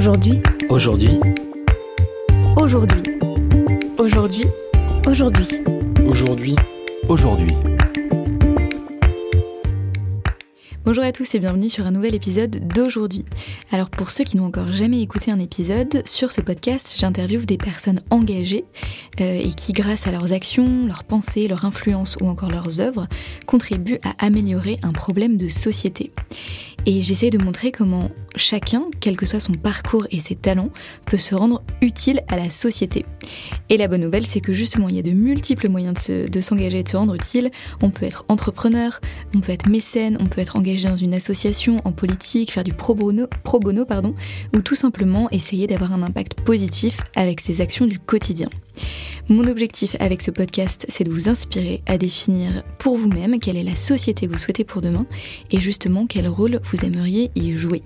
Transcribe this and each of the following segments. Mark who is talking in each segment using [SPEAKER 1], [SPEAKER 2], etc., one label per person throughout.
[SPEAKER 1] Aujourd'hui.
[SPEAKER 2] Aujourd'hui.
[SPEAKER 1] Aujourd'hui.
[SPEAKER 3] Aujourd'hui.
[SPEAKER 1] Aujourd'hui.
[SPEAKER 2] Aujourd'hui. Aujourd'hui.
[SPEAKER 3] Bonjour à tous et bienvenue sur un nouvel épisode d'aujourd'hui. Alors pour ceux qui n'ont encore jamais écouté un épisode, sur ce podcast j'interviewe des personnes engagées euh, et qui grâce à leurs actions, leurs pensées, leur influence ou encore leurs œuvres contribuent à améliorer un problème de société. Et j'essaie de montrer comment chacun, quel que soit son parcours et ses talents, peut se rendre utile à la société. Et la bonne nouvelle, c'est que justement, il y a de multiples moyens de s'engager et de se rendre utile. On peut être entrepreneur, on peut être mécène, on peut être engagé dans une association, en politique, faire du pro bono, ou tout simplement essayer d'avoir un impact positif avec ses actions du quotidien. Mon objectif avec ce podcast, c'est de vous inspirer à définir pour vous-même quelle est la société que vous souhaitez pour demain et justement quel rôle vous aimeriez y jouer.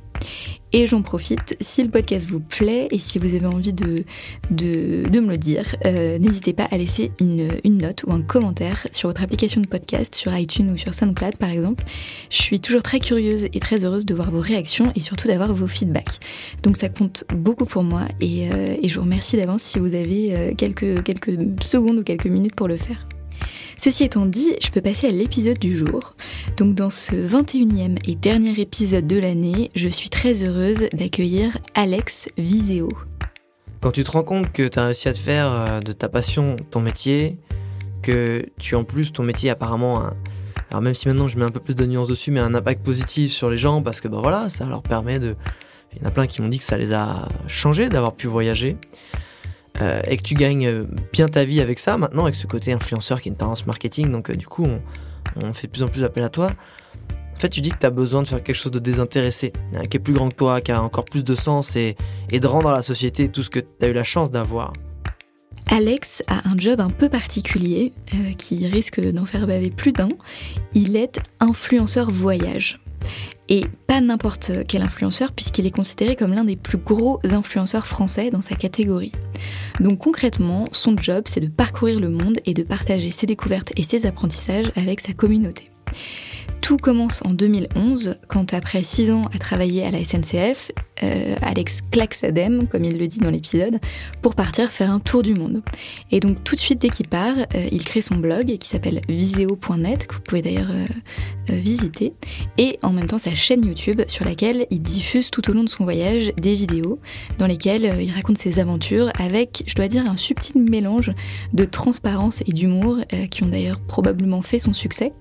[SPEAKER 3] Et j'en profite, si le podcast vous plaît et si vous avez envie de, me le dire, euh, n'hésitez pas à laisser une, note ou un commentaire sur votre application de podcast, sur iTunes ou sur SoundCloud par exemple. Je suis toujours très curieuse et très heureuse de voir vos réactions et surtout d'avoir vos feedbacks. Donc ça compte beaucoup pour moi et, euh, je vous remercie d'avance si vous avez euh, quelques secondes ou quelques minutes pour le faire. Ceci étant dit, je peux passer à l'épisode du jour. Donc dans ce 21e et dernier épisode de l'année, je suis très heureuse d'accueillir Alex Viseo.
[SPEAKER 2] Quand tu te rends compte que tu as réussi à te faire euh, de ta passion ton métier, que tu en plus ton métier apparemment alors même si maintenant je mets un peu plus de nuances dessus, mais un impact positif sur les gens parce que ben voilà, ça leur permet de il y en a plein qui m'ont dit que ça les a changés d'avoir pu voyager. Euh, et que tu gagnes euh, bien ta vie avec ça, maintenant avec ce côté influenceur qui est une tendance marketing, donc euh, du coup on, fait plus en plus appel à toi. En fait, tu dis que tu as besoin de faire quelque chose de désintéressé, qui est plus grand que toi, qui a encore plus de sens et, de rendre à la société tout ce que tu as eu la chance d'avoir.
[SPEAKER 3] Alex a un job un peu particulier qui risque d'en faire baver plus d'un. Il est influenceur voyage et pas n'importe quel influenceur puisqu'il est considéré comme l'un des plus gros influenceurs français dans sa catégorie. Donc concrètement, son job c'est de parcourir le monde et de partager ses découvertes et ses apprentissages avec sa communauté. Tout commence en 2011 quand après six ans à travailler à la SNCF, euh, Alex claque sa comme il le dit dans l'épisode, pour partir faire un tour du monde. Et donc tout de suite dès qu'il part, euh, il crée son blog qui s'appelle viseo.net, que vous pouvez d'ailleurs euh, visiter, et en même temps sa chaîne YouTube sur laquelle il diffuse tout au long de son voyage des vidéos dans lesquelles il raconte ses aventures avec, je dois dire, un subtil mélange de transparence et d'humour qui ont d'ailleurs probablement fait son succès.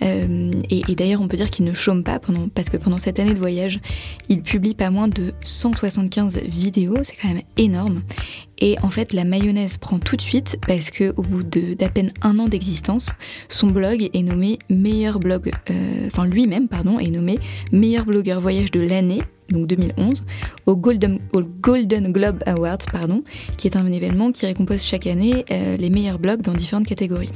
[SPEAKER 3] et, et d'ailleurs on peut dire qu'il ne chôme pas parce que pendant cette année de voyage, il publie pas moins de de 175 vidéos, c'est quand même énorme. Et en fait, la mayonnaise prend tout de suite parce que au bout d'à peine un an d'existence, son blog est nommé meilleur blog, euh, enfin lui-même pardon, est nommé meilleur blogueur voyage de l'année donc 2011, au Golden, Globe Awards, pardon, qui est un événement qui récompense chaque année euh, les meilleurs blogs dans différentes catégories.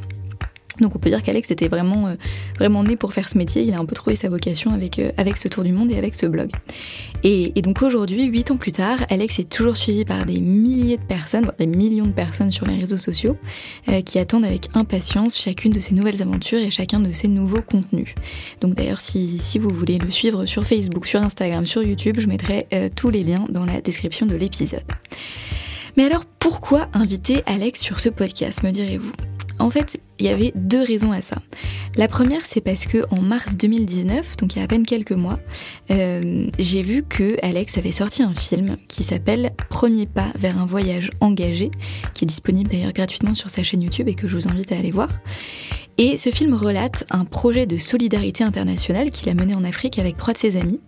[SPEAKER 3] Donc on peut dire qu'Alex était vraiment, euh, vraiment né pour faire ce métier. Il a un peu trouvé sa vocation avec, euh, avec ce tour du monde et avec ce blog. Et, donc aujourd'hui, huit ans plus tard, Alex est toujours suivi par des milliers de personnes, des millions de personnes sur les réseaux sociaux, euh, qui attendent avec impatience chacune de ses nouvelles aventures et chacun de ses nouveaux contenus. Donc d'ailleurs, si, si vous voulez le suivre sur Facebook, sur Instagram, sur YouTube, je mettrai tous les liens dans la description de l'épisode. Mais alors pourquoi inviter Alex sur ce podcast, me direz-vous? En fait, il y avait deux raisons à ça. La première, c'est parce que en mars 2019, donc il y a à peine quelques mois, euh, j'ai vu que Alex avait sorti un film qui s'appelle Premier pas vers un voyage engagé, qui est disponible d'ailleurs gratuitement sur sa chaîne YouTube et que je vous invite à aller voir. Et ce film relate un projet de solidarité internationale qu'il a mené en Afrique avec trois de ses amis.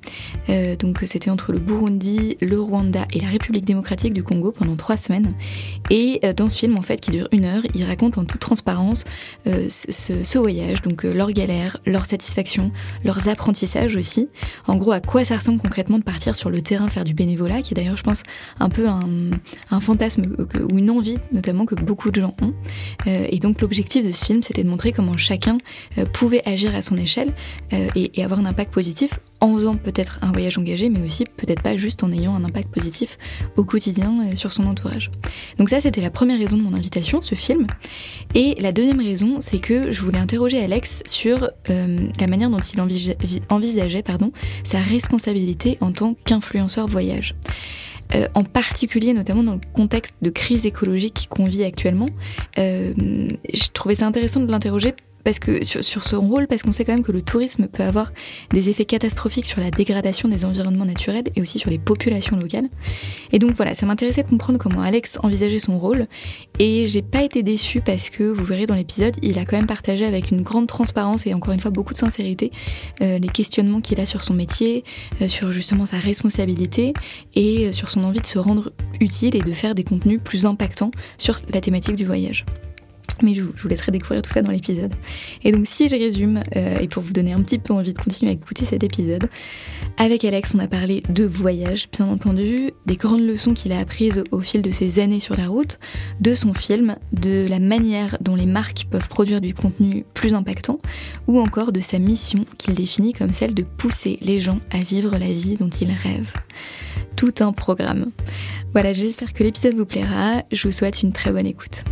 [SPEAKER 3] Euh, donc c'était entre le Burundi, le Rwanda et la République démocratique du Congo pendant trois semaines. Et euh, dans ce film, en fait, qui dure une heure, il raconte en toute transparence euh, ce, voyage, donc leurs galères, leurs satisfactions, leurs apprentissages aussi. En gros, à quoi ça ressemble concrètement de partir sur le terrain faire du bénévolat, qui est d'ailleurs, je pense, un peu un, un fantasme ou une envie, notamment que beaucoup de gens ont. et donc l'objectif de ce film, c'était de montrer comment chacun euh, pouvait agir à son échelle euh, et, avoir un impact positif en faisant peut-être un voyage engagé, mais aussi peut-être pas juste en ayant un impact positif au quotidien euh, sur son entourage. Donc ça, c'était la première raison de mon invitation, ce film. Et la deuxième raison, c'est que je voulais interroger Alex sur la manière dont il envisageait, sa responsabilité en tant qu'influenceur voyage. Euh, en particulier notamment dans le contexte de crise écologique qu'on vit actuellement. Euh, je trouvais ça intéressant de l'interroger parce que sur, son rôle, parce qu'on sait quand même que le tourisme peut avoir des effets catastrophiques sur la dégradation des environnements naturels et aussi sur les populations locales. Et donc voilà, ça m'intéressait de comprendre comment Alex envisageait son rôle. Et j'ai pas été déçue parce que vous verrez dans l'épisode, il a quand même partagé avec une grande transparence et encore une fois beaucoup de sincérité euh, les questionnements qu'il a sur son métier, euh, sur justement sa responsabilité et euh, sur son envie de se rendre utile et de faire des contenus plus impactants sur la thématique du voyage. Mais je vous, laisserai découvrir tout ça dans l'épisode. Et donc si je résume, euh, et pour vous donner un petit peu envie de continuer à écouter cet épisode, avec Alex on a parlé de voyage, bien entendu, des grandes leçons qu'il a apprises au fil de ses années sur la route, de son film, de la manière dont les marques peuvent produire du contenu plus impactant, ou encore de sa mission qu'il définit comme celle de pousser les gens à vivre la vie dont ils rêvent. Tout un programme. Voilà, j'espère que l'épisode vous plaira, je vous souhaite une très bonne écoute.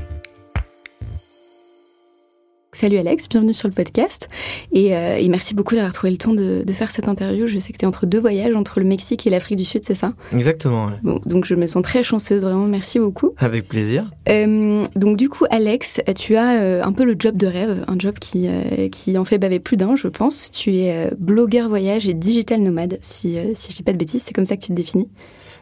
[SPEAKER 3] Salut Alex, bienvenue sur le podcast euh, et, merci beaucoup d'avoir trouvé le temps de, faire cette interview. Je sais que tu es entre deux voyages, entre le Mexique et l'Afrique du Sud, c'est ça?
[SPEAKER 2] Exactement.
[SPEAKER 3] Bon, donc je me sens très chanceuse, vraiment, merci beaucoup.
[SPEAKER 2] Avec plaisir.
[SPEAKER 3] Euh, donc du coup, Alex, tu as euh, un peu le job de rêve, un job qui, qui en fait baver plus d'un, je pense. Tu es blogueur voyage et digital nomade, si, si je dis pas de bêtises, c'est comme ça que tu te définis?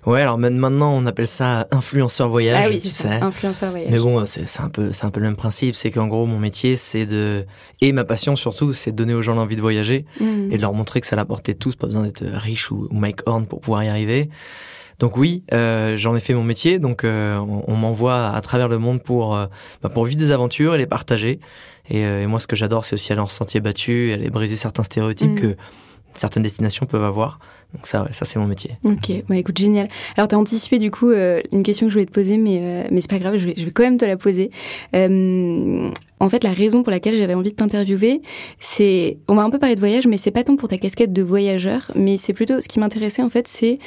[SPEAKER 2] Ouais, alors maintenant on appelle ça influenceur voyage.
[SPEAKER 3] Ah oui, tu sais. influenceur voyage.
[SPEAKER 2] Mais bon, c'est un peu, c'est un peu le même principe. C'est qu'en gros, mon métier, c'est de et ma passion surtout, c'est de donner aux gens l'envie de voyager mmh. et de leur montrer que ça l'apportait tous, pas besoin d'être riche ou, Mike Horn pour pouvoir y arriver. Donc oui, euh, j'en ai fait mon métier. Donc euh, on, m'envoie à travers le monde pour euh, bah, pour vivre des aventures et les partager. Et, et moi, ce que j'adore, c'est aussi aller en sentier battu, aller briser certains stéréotypes mmh. que certaines destinations peuvent avoir. Donc ça, ça c'est mon métier.
[SPEAKER 3] Ok, bah écoute, génial. Alors tu as anticipé du coup euh, une question que je voulais te poser, mais, euh, mais c'est pas grave, je vais, je vais quand même te la poser. Euh, en fait, la raison pour laquelle j'avais envie de t'interviewer, c'est, on va un peu parler de voyage, mais c'est pas tant pour ta casquette de voyageur, mais c'est plutôt ce qui m'intéressait en fait, c'est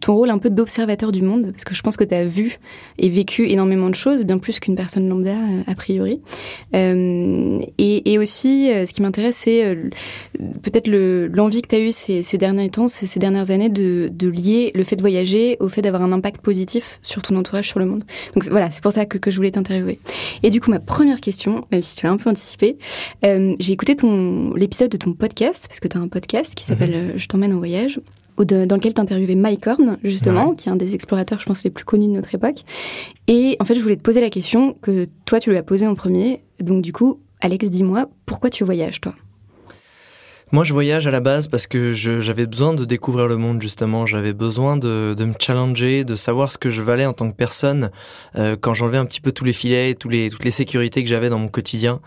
[SPEAKER 3] ton rôle un peu d'observateur du monde, parce que je pense que tu as vu et vécu énormément de choses, bien plus qu'une personne lambda euh, a priori. Euh, et, et, aussi, euh, ce qui m'intéresse, c'est peut-être l'envie que tu as eue ces, ces, derniers temps, ces, ces dernières années, de, de, lier le fait de voyager au fait d'avoir un impact positif sur ton entourage, sur le monde. Donc voilà, c'est pour ça que, que je voulais t'interviewer. Et du coup, ma première question, même si tu l'as un peu anticipé, j'ai écouté ton l'épisode de ton podcast, parce que tu as un podcast qui s'appelle mhm. Je t'emmène en voyage dans lequel tu interviewais Mike Horn, justement, qui est un des explorateurs, je pense, les plus connus de notre époque. Et en fait, je voulais te poser la question que toi, tu lui as posée en premier. Donc, du coup, Alex, dis-moi, pourquoi tu voyages, toi?
[SPEAKER 2] Moi, je voyage à la base parce que j'avais besoin de découvrir le monde, justement. J'avais besoin de, de, me challenger, de savoir ce que je valais en tant que personne euh, quand j'enlevais un petit peu tous les filets, tous les, toutes les sécurités que j'avais dans mon quotidien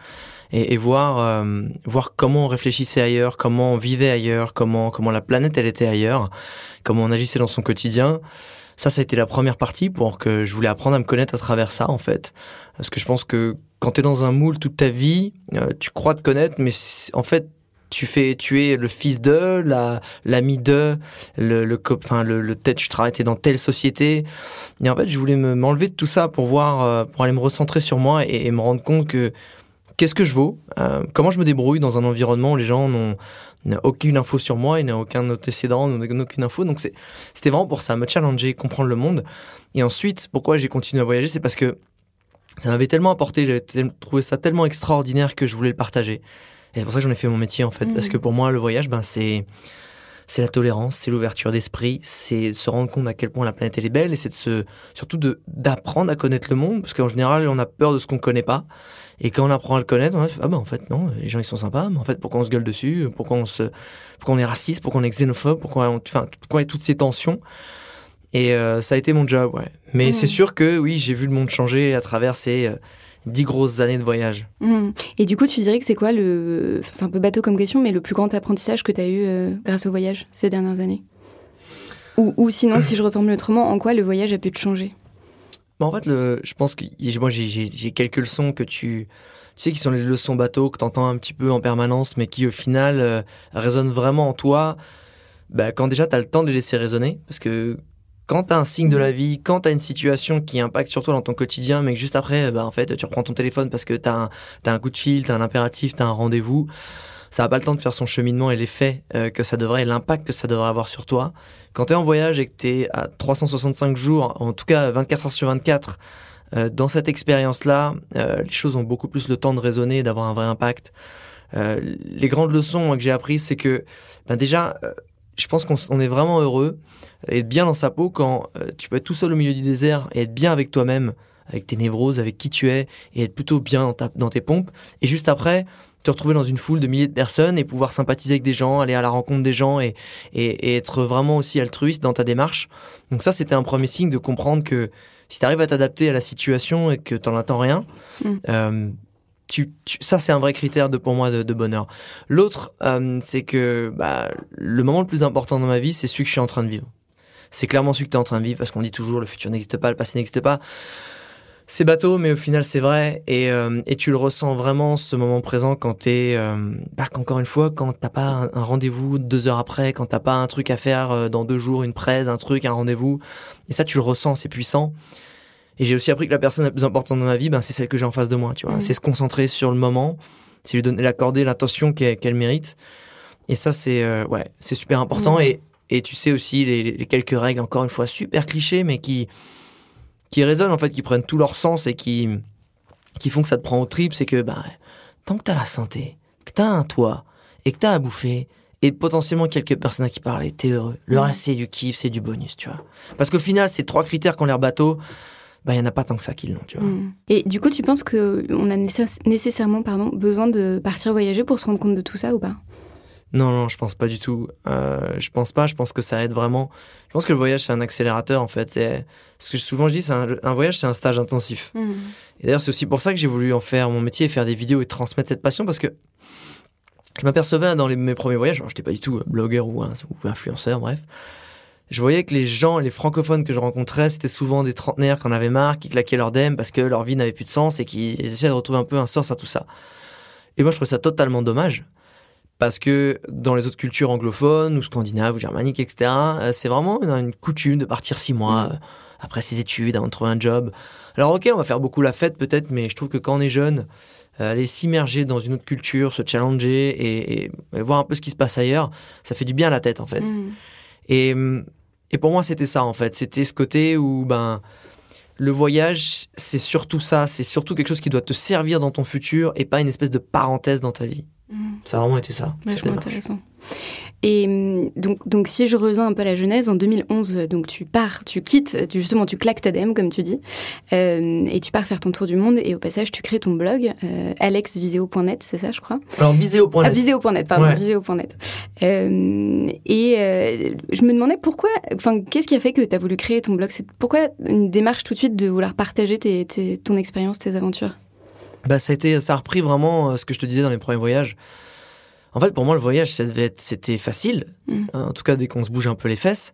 [SPEAKER 2] et, voir euh, voir comment on réfléchissait ailleurs, comment on vivait ailleurs, comment comment la planète elle était ailleurs, comment on agissait dans son quotidien. Ça, ça a été la première partie pour que je voulais apprendre à me connaître à travers ça, en fait. Parce que je pense que quand tu es dans un moule toute ta vie, euh, tu crois te connaître, mais en fait, tu fais, tu es le fils de, la, l'ami de, le, le, enfin, le, le tête, tu travailles dans telle société. Et en fait, je voulais me, m'enlever de tout ça pour voir, euh, pour aller me recentrer sur moi et me rendre compte que qu'est-ce que je vaux, euh, comment je me débrouille dans un environnement où les gens n'ont aucune info sur moi, ils n'ont aucun antécédent, n'ont aucune info. Donc c'était vraiment pour ça, me challenger, comprendre le monde. Et ensuite, pourquoi j'ai continué à voyager, c'est parce que ça m'avait tellement apporté, j'avais trouvé ça tellement extraordinaire que je voulais le partager. Et c'est pour ça que j'en ai fait mon métier en fait, parce mmh. que pour moi le voyage, ben c'est c'est la tolérance, c'est l'ouverture d'esprit, c'est se rendre compte à quel point la planète elle est belle et c'est de se surtout de d'apprendre à connaître le monde parce qu'en général on a peur de ce qu'on connaît pas et quand on apprend à le connaître, on fait, ah ben en fait non, les gens ils sont sympas, mais en fait pourquoi on se gueule dessus, pourquoi on se, pourquoi on est raciste, pourquoi on est xénophobe, pourquoi on, enfin pourquoi il y a toutes ces tensions. Et euh, ça a été mon job, ouais. Mais mmh. c'est sûr que oui, j'ai vu le monde changer à travers ces euh, dix grosses années de voyage.
[SPEAKER 3] Mmh. Et du coup, tu dirais que c'est quoi le, c'est un peu bateau comme question, mais le plus grand apprentissage que tu as eu euh, grâce au voyage ces dernières années? Ou, ou sinon, si je reformule autrement, en quoi le voyage a pu te changer?
[SPEAKER 2] Bah, en fait, le, je pense que moi j'ai quelques leçons que tu, tu sais qui sont les leçons bateau que tu entends un petit peu en permanence, mais qui au final euh, résonnent vraiment en toi. Bah, quand déjà tu as le temps de les laisser résonner, parce que quand tu as un signe de la vie, quand tu as une situation qui impacte sur toi dans ton quotidien, mais que juste après, bah, en fait, tu reprends ton téléphone parce que tu as, as, un coup de fil, tu as un impératif, tu as un rendez-vous, ça n'a pas le temps de faire son cheminement et l'effet euh, que ça devrait, l'impact que ça devrait avoir sur toi. Quand tu es en voyage et que tu es à 365 jours, en tout cas 24 heures sur 24, euh, dans cette expérience-là, euh, les choses ont beaucoup plus le temps de résonner, d'avoir un vrai impact. Les grandes leçons que j'ai apprises, c'est que ben déjà, je pense qu'on est vraiment heureux et bien dans sa peau quand tu peux être tout seul au milieu du désert et être bien avec toi-même, avec tes névroses, avec qui tu es, et être plutôt bien dans tes pompes. Et juste après, te retrouver dans une foule de milliers de personnes et pouvoir sympathiser avec des gens, aller à la rencontre des gens et, et, et être vraiment aussi altruiste dans ta démarche. Donc ça, c'était un premier signe de comprendre que si tu arrives à t'adapter à la situation et que tu n'en attends rien,
[SPEAKER 3] Mm.
[SPEAKER 2] euh, tu, tu- ça c'est un vrai critère de, pour moi de, de bonheur. L'autre, euh, c'est que bah, le moment le plus important dans ma vie, c'est celui que je suis en train de vivre. C'est clairement celui que tu es en train de vivre parce qu'on dit toujours le futur n'existe pas, le passé n'existe pas. C'est bateau, mais au final c'est vrai et, euh, et tu le ressens vraiment ce moment présent quand t'es, euh, bah, encore une fois, quand t'as pas un, un rendez-vous deux heures après, quand t'as pas un truc à faire euh, dans deux jours, une presse, un truc, un rendez-vous, et ça tu le ressens, c'est puissant. Et j'ai aussi appris que la personne la plus importante dans ma vie, ben, c'est celle que j'ai en face de moi, tu vois.
[SPEAKER 3] Mhm.
[SPEAKER 2] C'est se concentrer sur le moment, c'est lui donner, l'accorder l'attention qu'elle mérite. Et ça, c'est euh, ouais, c'est super important.
[SPEAKER 3] Mhm.
[SPEAKER 2] Et, et tu sais aussi les, les quelques règles, encore une fois, super clichés, mais qui, qui résonnent, en fait, qui prennent tout leur sens et qui, qui font que ça te prend au trip, c'est que bah, tant que t'as la santé, que t'as un toit, et que t'as à bouffer, et potentiellement quelques personnes à qui parler, t'es heureux. Le reste, c'est du kiff, c'est du bonus, tu vois. Parce qu'au final, ces trois critères qui ont l'air bateau, bah, il y en a pas tant que ça qui l'ont, tu vois.
[SPEAKER 3] Mm. Et du coup, tu penses qu'on a nécess- nécessairement pardon, besoin de partir voyager pour se rendre compte de tout ça ou pas?
[SPEAKER 2] Non, non, je pense pas du tout. Euh, je pense pas. Je pense que ça aide vraiment. Je pense que le voyage c'est un accélérateur en fait. C'est ce que souvent je dis, c'est un, un voyage c'est un stage intensif.
[SPEAKER 3] Mm.
[SPEAKER 2] Et d'ailleurs c'est aussi pour ça que j'ai voulu en faire mon métier et faire des vidéos et transmettre cette passion parce que je m'apercevais dans les, mes premiers voyages, alors j'étais pas du tout blogueur ou, un- ou influenceur, bref. Je voyais que les gens, les francophones que je rencontrais, c'était souvent des trentenaires qui en avaient marre, qui claquaient leur dème parce que leur vie n'avait plus de sens et qui essayaient de retrouver un peu un sens à tout ça. Et moi, je trouvais ça totalement dommage. Parce que dans les autres cultures anglophones, ou scandinaves, ou germaniques, etc., euh, c'est vraiment une, une coutume de partir six mois euh, après ses études, avant de trouver un job. Alors ok, on va faire beaucoup la fête peut-être, mais je trouve que quand on est jeune, euh, aller s'immerger dans une autre culture, se challenger et, et- et voir un peu ce qui se passe ailleurs, ça fait du bien à la tête en fait.
[SPEAKER 3] Mm.
[SPEAKER 2] Et, et pour moi, c'était ça, en fait. C'était ce côté où, ben, le voyage, c'est surtout ça. C'est surtout quelque chose qui doit te servir dans ton futur et pas une espèce de parenthèse dans ta vie.
[SPEAKER 3] Mm.
[SPEAKER 2] Ça a vraiment été ça.
[SPEAKER 3] Vachement intéressant. Et hum, donc, donc, si je reviens un peu à la genèse, en 2011, euh, donc tu pars, tu quittes, tu, justement, tu claques ta DM, comme tu dis, euh, et tu pars faire ton tour du monde, et au passage, tu crées ton blog, euh, alexviseo.net, c'est ça, je crois?
[SPEAKER 2] Alors, viséo.net.
[SPEAKER 3] Ah, viseo.net, pardon,
[SPEAKER 2] Ouais.
[SPEAKER 3] viseo.net. Euh, et euh, je me demandais pourquoi, enfin, qu'est-ce qui a fait que tu as voulu créer ton blog? C'est pourquoi une démarche tout de suite de vouloir partager tes, tes- ton expérience, tes aventures?
[SPEAKER 2] Bah, ça a été, ça a repris vraiment euh, ce que je te disais dans les premiers voyages. En fait, pour moi, le voyage, c'était facile.
[SPEAKER 3] Mm.
[SPEAKER 2] Euh, En tout cas, dès qu'on se bouge un peu les fesses.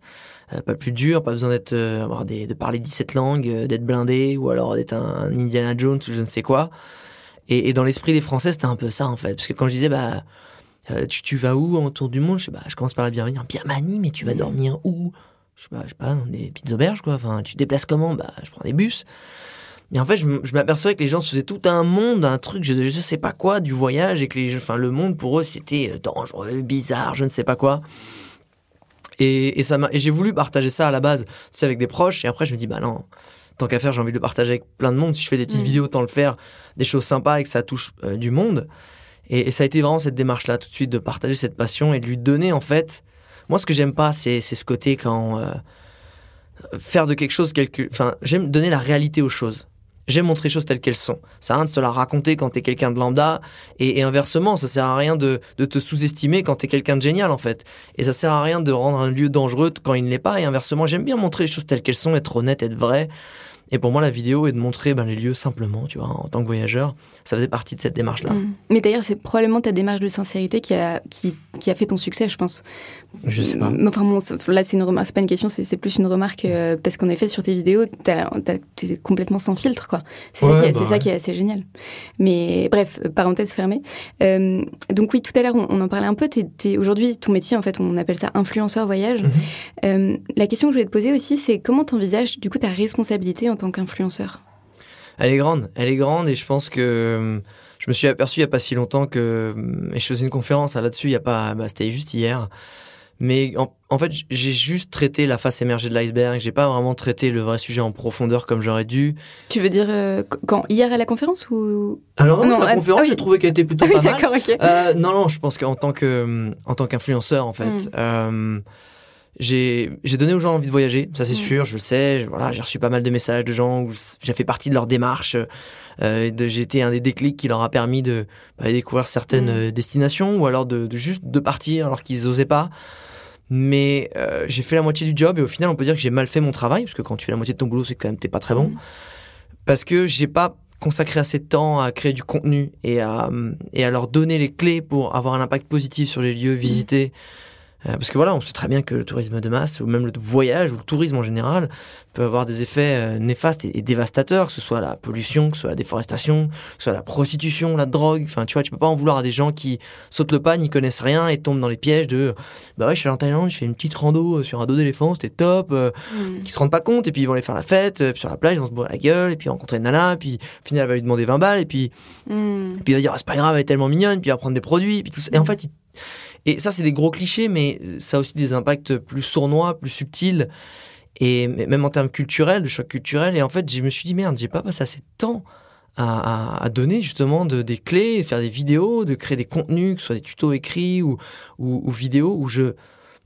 [SPEAKER 2] Euh, pas plus dur, pas besoin d'être, euh, avoir des, de parler 17 langues, euh, d'être blindé, ou alors d'être un, un Indiana Jones ou je ne sais quoi. Et, et dans l'esprit des Français, c'était un peu ça, en fait. Parce que quand je disais, bah, tu, tu vas où en tour du monde? Je sais, bah, je commence par la Birmanie. En Birmanie, mais tu vas dormir où? Je sais pas, je sais pas, dans des petites auberges, quoi. Enfin, tu te déplaces comment? Bah, je prends des bus. Et en fait, je, je m'apercevais que les gens se faisaient tout un monde, un truc, je, je sais pas quoi, du voyage, et que les, enfin, le monde pour eux, c'était euh, dangereux, bizarre, je ne sais pas quoi. Et, et ça m'a, et j'ai voulu partager ça à la base, tu sais, avec des proches, et après, je me dis, bah non, tant qu'à faire, j'ai envie de le partager avec plein de monde. Si je fais des petites
[SPEAKER 3] Mm.
[SPEAKER 2] vidéos, autant le faire, des choses sympas et que ça touche euh, du monde. Et, et ça a été vraiment cette démarche-là, tout de suite, de partager cette passion et de lui donner, en fait. Moi, ce que j'aime pas, c'est, c'est ce côté quand. euh, faire de quelque chose quelque enfin j'aime donner la réalité aux choses j'aime montrer les choses telles qu'elles sont. Ça sert à rien de se la raconter quand t'es quelqu'un de lambda. Et, inversement ça sert à rien de, de te sous-estimer quand t'es quelqu'un de génial en fait. Et ça sert à rien de rendre un lieu dangereux quand il ne l'est pas. Et inversement j'aime bien montrer les choses telles qu'elles sont être honnête être vrai et pour moi la vidéo est de montrer ben, les lieux simplement tu vois en tant que voyageur ça faisait partie de cette démarche là
[SPEAKER 3] Mm. Mais d'ailleurs, c'est probablement ta démarche de sincérité qui a, qui, qui a fait ton succès, je pense.
[SPEAKER 2] je sais pas
[SPEAKER 3] Enfin, bon, là, c'est une remarque, c'est pas une question, c'est c'est plus une remarque euh, parce qu'en effet, sur tes vidéos, t'es complètement sans filtre, quoi. C'est
[SPEAKER 2] Ouais,
[SPEAKER 3] ça, qui est-
[SPEAKER 2] bah
[SPEAKER 3] c'est ça qui est assez génial. Mais bref, parenthèse fermée. Euh, donc oui, tout à l'heure, on, on en parlait un peu. Aujourd'hui, ton métier, en fait, on appelle ça influenceur voyage.
[SPEAKER 2] Mhm.
[SPEAKER 3] Euh, la question que je voulais te poser aussi, c'est comment t'envisages du coup ta responsabilité en tant qu'influenceur
[SPEAKER 2] Elle est grande, elle est grande et je pense que je me suis aperçu il n'y a pas si longtemps que, et je faisais une conférence là-dessus, il y a pas, bah, c'était juste hier. Mais en, fait, j'ai juste traité la face émergée de l'iceberg. J'ai pas vraiment traité le vrai sujet en profondeur comme j'aurais dû.
[SPEAKER 4] Tu veux dire euh, quand hier à la conférence ou?
[SPEAKER 2] Alors non, la conférence, j'ai trouvé qu'elle était plutôt
[SPEAKER 4] ah
[SPEAKER 2] pas
[SPEAKER 4] mal.
[SPEAKER 2] Okay. Euh, non, non, je pense qu'en tant que en tant qu'influenceur, en fait. Hmm. Euh, j'ai donné aux gens envie de voyager, ça c'est hmm. sûr, je le sais. Voilà, j'ai reçu pas mal de messages de gens où j'ai fait partie de leur démarche. Euh, j'ai été un des déclics qui leur a permis de bah, découvrir certaines hmm. destinations ou alors de, de, juste de partir alors qu'ils osaient pas. Mais euh, j'ai fait la moitié du job et au final, on peut dire que j'ai mal fait mon travail, parce que quand tu fais la moitié de ton boulot, c'est quand même t'es pas très bon. Mm. Parce que j'ai pas consacré assez de temps à créer du contenu et à, et à leur donner les clés pour avoir un impact positif sur les lieux visités. Euh, parce que voilà, on sait très bien que le tourisme de masse, ou même le voyage, ou le tourisme en général, peut avoir des effets euh, néfastes et, dévastateurs, que ce soit la pollution, que ce soit la déforestation, que ce soit la prostitution, la drogue. Enfin, tu vois, tu peux pas en vouloir à des gens qui sautent le pas, n'y connaissent rien et tombent dans les pièges de bah ouais, je suis en Thaïlande, je fais une petite rando euh, sur un dos d'éléphant, c'était top, mm. qui se rendent pas compte, et puis ils vont aller faire la fête, puis sur la plage, ils vont se boire la gueule, et puis rencontrer une nana, puis final, elle va lui demander 20 balles, et puis, mm. puis il va dire, ah, c'est pas grave, elle est tellement mignonne, puis il va prendre des produits, et puis tout ça. Et en fait, il et ça, c'est des gros clichés, mais ça a aussi des impacts plus sournois, plus subtils, et même en termes culturels, de choc culturel. Et en fait, je me suis dit, merde, j'ai pas passé assez de temps à, donner justement de, des clés, faire des vidéos, de créer des contenus, que ce soit des tutos écrits ou, ou, vidéos, où je,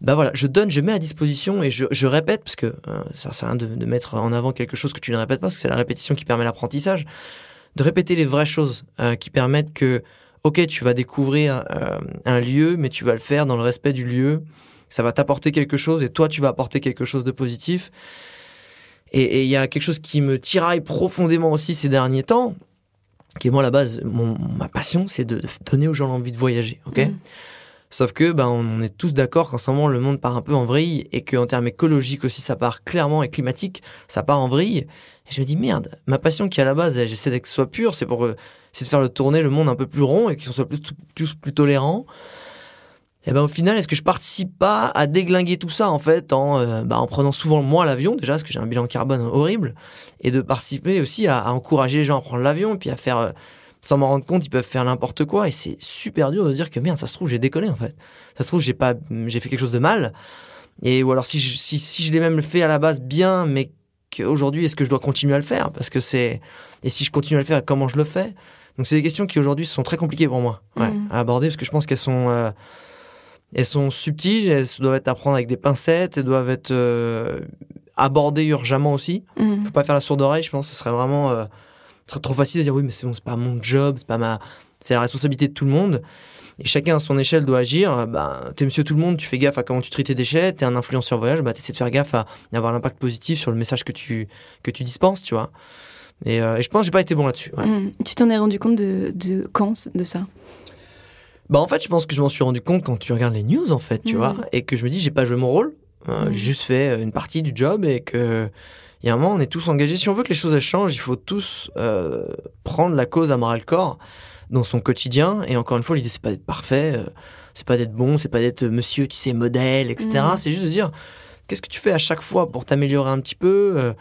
[SPEAKER 2] bah voilà, je donne, je mets à disposition et je, répète, parce que euh, ça sert à rien de, mettre en avant quelque chose que tu ne répètes pas, parce que c'est la répétition qui permet l'apprentissage, de répéter les vraies choses euh, qui permettent que ok, tu vas découvrir euh, un lieu, mais tu vas le faire dans le respect du lieu. Ça va t'apporter quelque chose et toi, tu vas apporter quelque chose de positif. Et il y a quelque chose qui me tiraille profondément aussi ces derniers temps, qui est moi, la base, ma passion, c'est de, donner aux gens l'envie de voyager, ok? Mmh. Sauf que ben, on est tous d'accord qu'en ce moment le monde part un peu en vrille et qu'en termes écologiques aussi ça part clairement et climatique, ça part en vrille. Et je me dis merde, ma passion qui à la base j'essaie d'être soit pure, c'est pour c'est de faire le tourner le monde un peu plus rond et qu'on soit plus, tous plus tolérants. Et ben au final, est-ce que je participe pas à déglinguer tout ça en fait en, euh, bah, en prenant souvent moi l'avion déjà parce que j'ai un bilan carbone horrible et de participer aussi à, encourager les gens à prendre l'avion puis à faire euh, sans m'en rendre compte ils peuvent faire n'importe quoi et c'est super dur de dire que merde ça se trouve j'ai déconné en fait ça se trouve j'ai pas j'ai fait quelque chose de mal et ou alors si je, si, si je l'ai même fait à la base bien mais qu'aujourd'hui est-ce que je dois continuer à le faire? Parce que c'est et si je continue à le faire comment je le fais? Donc c'est des questions qui aujourd'hui sont très compliquées pour moi mm. à aborder parce que je pense qu'elles sont euh, elles sont subtiles, elles doivent être à prendre avec des pincettes, elles doivent être euh, abordées urgemment aussi. Mm. Faut pas faire la sourde oreille, je pense. Ce serait vraiment euh, trop facile de dire oui, mais c'est bon, c'est pas mon job, c'est pas ma, c'est la responsabilité de tout le monde. Et chacun à son échelle doit agir. Bah, t'es monsieur tout le monde, tu fais gaffe à comment tu traites tes déchets. T'es un influenceur voyage, bah t'essaies de faire gaffe à avoir l'impact positif sur le message que tu que tu dispenses, tu vois. Euh, et, je pense que j'ai pas été bon là-dessus.
[SPEAKER 4] Hmm. Tu t'en es rendu compte de, de quand de ça?
[SPEAKER 2] Bah en fait, je pense que je m'en suis rendu compte quand tu regardes les news en fait, tu hmm. vois, et que je me dis j'ai pas joué mon rôle, hmm. j'ai juste fait euh, une partie du job et que il y a un moment on est tous engagés. Si on veut que les choses elles changent, il faut tous euh, prendre la cause à moral le corps dans son quotidien. Et encore une fois, l'idée c'est pas d'être parfait, c'est pas d'être bon, c'est pas d'être monsieur, tu sais, modèle, etc. C'est juste de dire qu'est-ce que tu fais à chaque fois pour t'améliorer un petit peu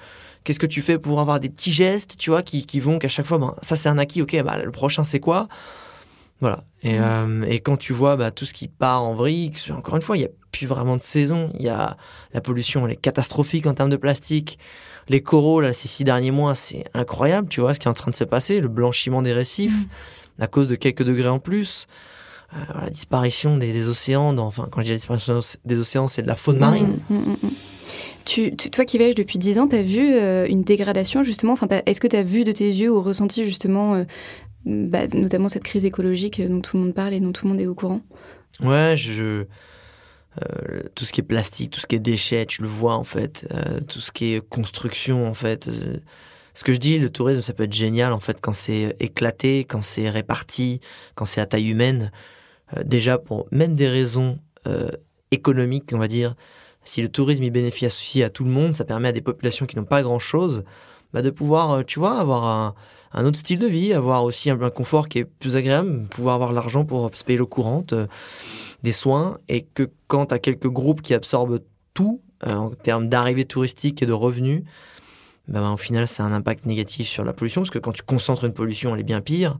[SPEAKER 2] Qu'est-ce que tu fais pour avoir des petits gestes, tu vois, qui, qui vont qu'à chaque fois, ben, ça c'est un acquis, ok, bah, le prochain c'est quoi? Voilà. Et, mmh. euh, et, quand tu vois bah, tout ce qui part en vrille, encore une fois, il n'y a plus vraiment de saison. Il y a la pollution, elle est catastrophique en termes de plastique. Les coraux, là, ces six derniers mois, c'est incroyable, tu vois, ce qui est en train de se passer, le blanchiment des récifs, mmh. à cause de quelques degrés en plus. Euh, la disparition des, océans, enfin, quand je dis la disparition des océans, c'est de la faune marine. Mmh,
[SPEAKER 4] toi qui voyages depuis 10 ans, tu as vu euh, une dégradation justement? Enfin, Est-ce que tu as vu de tes yeux ou ressenti justement euh, bah, notamment cette crise écologique dont tout le monde parle et dont tout le monde est au courant
[SPEAKER 2] Ouais. Euh, tout ce qui est plastique, tout ce qui est déchets, tu le vois en fait, tout ce qui est construction en fait. ce que je dis, le tourisme, ça peut être génial en fait quand c'est éclaté, quand c'est réparti, quand c'est à taille humaine. déjà pour même des raisons économiques, on va dire, si le tourisme y bénéficie à tout le monde, ça permet à des populations qui n'ont pas grand-chose bah, de pouvoir, euh, tu vois, avoir un, autre style de vie, avoir aussi un, confort qui est plus agréable, pouvoir avoir l'argent pour se payer l'eau courante, euh, des soins, et que quand tu as quelques groupes qui absorbent tout euh, en termes d'arrivée touristique et de revenus, bah, bah, au final, c'est un impact négatif sur la pollution, parce que quand tu concentres une pollution, elle est bien pire.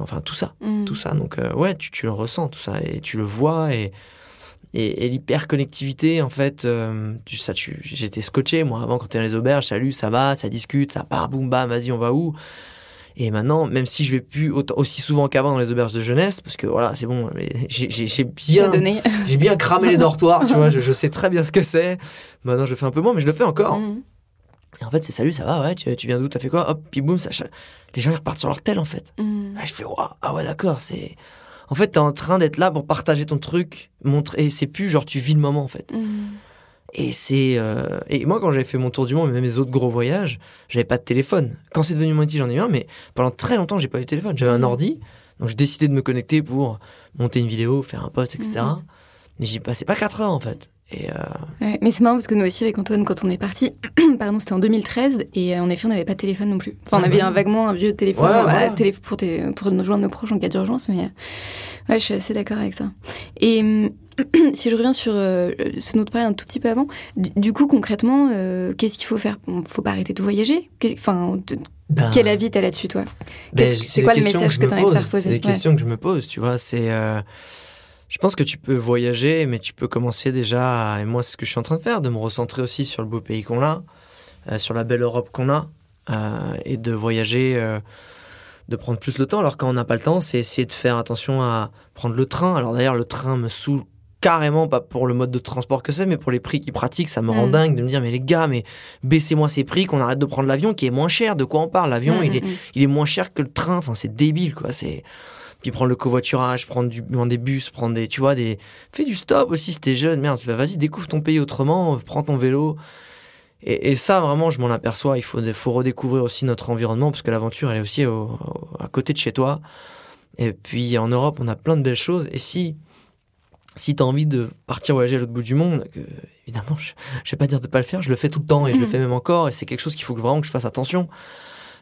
[SPEAKER 2] Enfin tout ça,
[SPEAKER 3] Mm.
[SPEAKER 2] tout ça. Donc euh, ouais, tu, tu le ressens tout ça. Et tu le vois. Et et, et l'hyperconnectivité en fait, euh, tu, ça, tu, j'étais scotché moi avant quand t'es dans les auberges, salut, ça va, ça discute, ça part, boum bam, vas-y, on va où? Et maintenant, même si je vais plus autant- aussi souvent qu'avant dans les auberges de jeunesse, parce que voilà, c'est bon, j'ai bien, j'ai bien cramé les dortoirs, tu vois, je, je sais très bien ce que c'est. Maintenant, je le fais un peu moins, mais je le fais encore.
[SPEAKER 3] Mm.
[SPEAKER 2] Et en fait, c'est salut, ça va, ouais, tu, tu viens d'où, t'as fait quoi? Hop, puis boum, ça, les gens ils repartent sur leur tel en fait.
[SPEAKER 3] Mm.
[SPEAKER 2] Ah, je fais, waouh, ah ouais, d'accord, c'est. En fait, t'es en train d'être là pour partager ton truc, montrer. Et c'est plus genre tu vis le moment en fait.
[SPEAKER 3] Mm.
[SPEAKER 2] Et c'est. euh, Et moi, quand j'avais fait mon tour du monde, même mes autres gros voyages, j'avais pas de téléphone. Quand c'est devenu mon j'en ai eu un, mais pendant très longtemps, j'ai pas eu de téléphone. J'avais un
[SPEAKER 3] Mhm.
[SPEAKER 2] ordi, donc j'ai décidé de me connecter pour monter une vidéo, faire un post, etc.
[SPEAKER 3] Mhm.
[SPEAKER 2] Mais j'y passais pas 4 heures en fait. Et euh,
[SPEAKER 3] Ouais, mais c'est marrant parce que nous aussi avec Antoine quand on est parti, pardon c'était en 2013 et euh, en effet on n'avait pas de téléphone non plus. Enfin on
[SPEAKER 2] Ah
[SPEAKER 3] avait un vaguement un vieux téléphone
[SPEAKER 2] Ouais, voilà.
[SPEAKER 3] pour, tes- pour nous joindre nos proches en cas d'urgence mais euh, ouais je suis assez d'accord avec ça. Et si je reviens sur euh, ce dont tu parlais un tout petit peu avant, du, du coup concrètement euh, qu'est-ce qu'il faut faire? Faut pas arrêter de voyager? Enfin
[SPEAKER 2] ben,
[SPEAKER 3] quel avis t'as là-dessus toi?
[SPEAKER 2] Ben,
[SPEAKER 3] que-
[SPEAKER 2] c'est des
[SPEAKER 3] quoi le message que
[SPEAKER 2] me
[SPEAKER 3] t'as envie de faire poser?
[SPEAKER 2] C'est des questions que je me pose, tu vois. C'est, je pense que tu peux voyager, mais tu peux commencer déjà, à- et moi c'est ce que je suis en train de faire, de me recentrer aussi sur le beau pays qu'on a, euh, sur la belle Europe qu'on a, euh, et de voyager, euh, de prendre plus le temps. Alors quand on n'a pas le temps, c'est essayer de faire attention à prendre le train. Alors d'ailleurs, le train me saoule carrément, pas pour le mode de transport que c'est, mais pour les prix qu'ils pratiquent, ça me rend
[SPEAKER 3] Mm.
[SPEAKER 2] dingue de me dire, mais les gars, mais baissez-moi ces prix, qu'on arrête de prendre l'avion qui est moins cher. De quoi on parle? L'avion,
[SPEAKER 3] Mm,
[SPEAKER 2] il est
[SPEAKER 3] mm, mm.
[SPEAKER 2] il est moins cher que le train. Enfin, c'est débile, quoi. C'est puis prendre le covoiturage, prendre du prendre des bus, prendre des, tu vois, des. Fais du stop aussi si t'es jeune. Merde, vas-y, découvre ton pays autrement. Prends ton vélo. Et, et ça, vraiment, je m'en aperçois. Il faut, faut redécouvrir aussi notre environnement parce que l'aventure, elle est aussi au- au- à côté de chez toi. Et puis en Europe, on a plein de belles choses. Et si si t'as envie de partir voyager à l'autre bout du monde, que évidemment, je, je vais pas dire de pas le faire. Je le fais tout le temps et je le
[SPEAKER 3] Mhm.
[SPEAKER 2] fais même encore. Et c'est quelque chose qu'il faut vraiment que je fasse attention.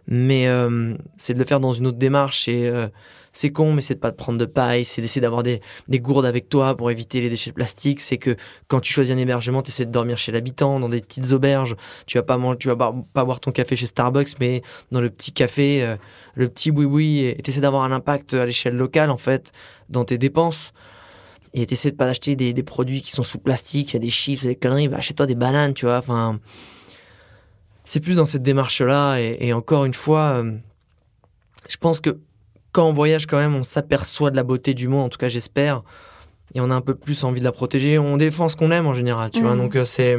[SPEAKER 2] Mais euh, c'est de le faire dans une autre démarche. Et euh, c'est con, mais c'est de pas te prendre de paille. C'est d'essayer d'avoir des, des gourdes avec toi pour éviter les déchets de plastique. C'est que quand tu choisis un hébergement, tu essaies de dormir chez l'habitant, dans des petites auberges. Tu vas pas manger, tu vas pas, boire ton café chez Starbucks, mais dans le petit café, euh, le petit boui-boui. Et tu essaies d'avoir un impact à l'échelle locale, en fait, dans tes dépenses. Et t'essaies de pas acheter des, produits qui sont sous plastique, il y a des chips, des conneries, bah achète-toi des bananes, tu vois. Enfin, c'est plus dans cette démarche-là. Et, et encore une fois, euh, je pense que quand on voyage, quand même, on s'aperçoit de la beauté du monde, en tout cas, j'espère. Et on a un peu plus envie de la protéger. On défend ce qu'on aime en général, tu vois.
[SPEAKER 3] Mhm.
[SPEAKER 2] Donc, euh, c'est.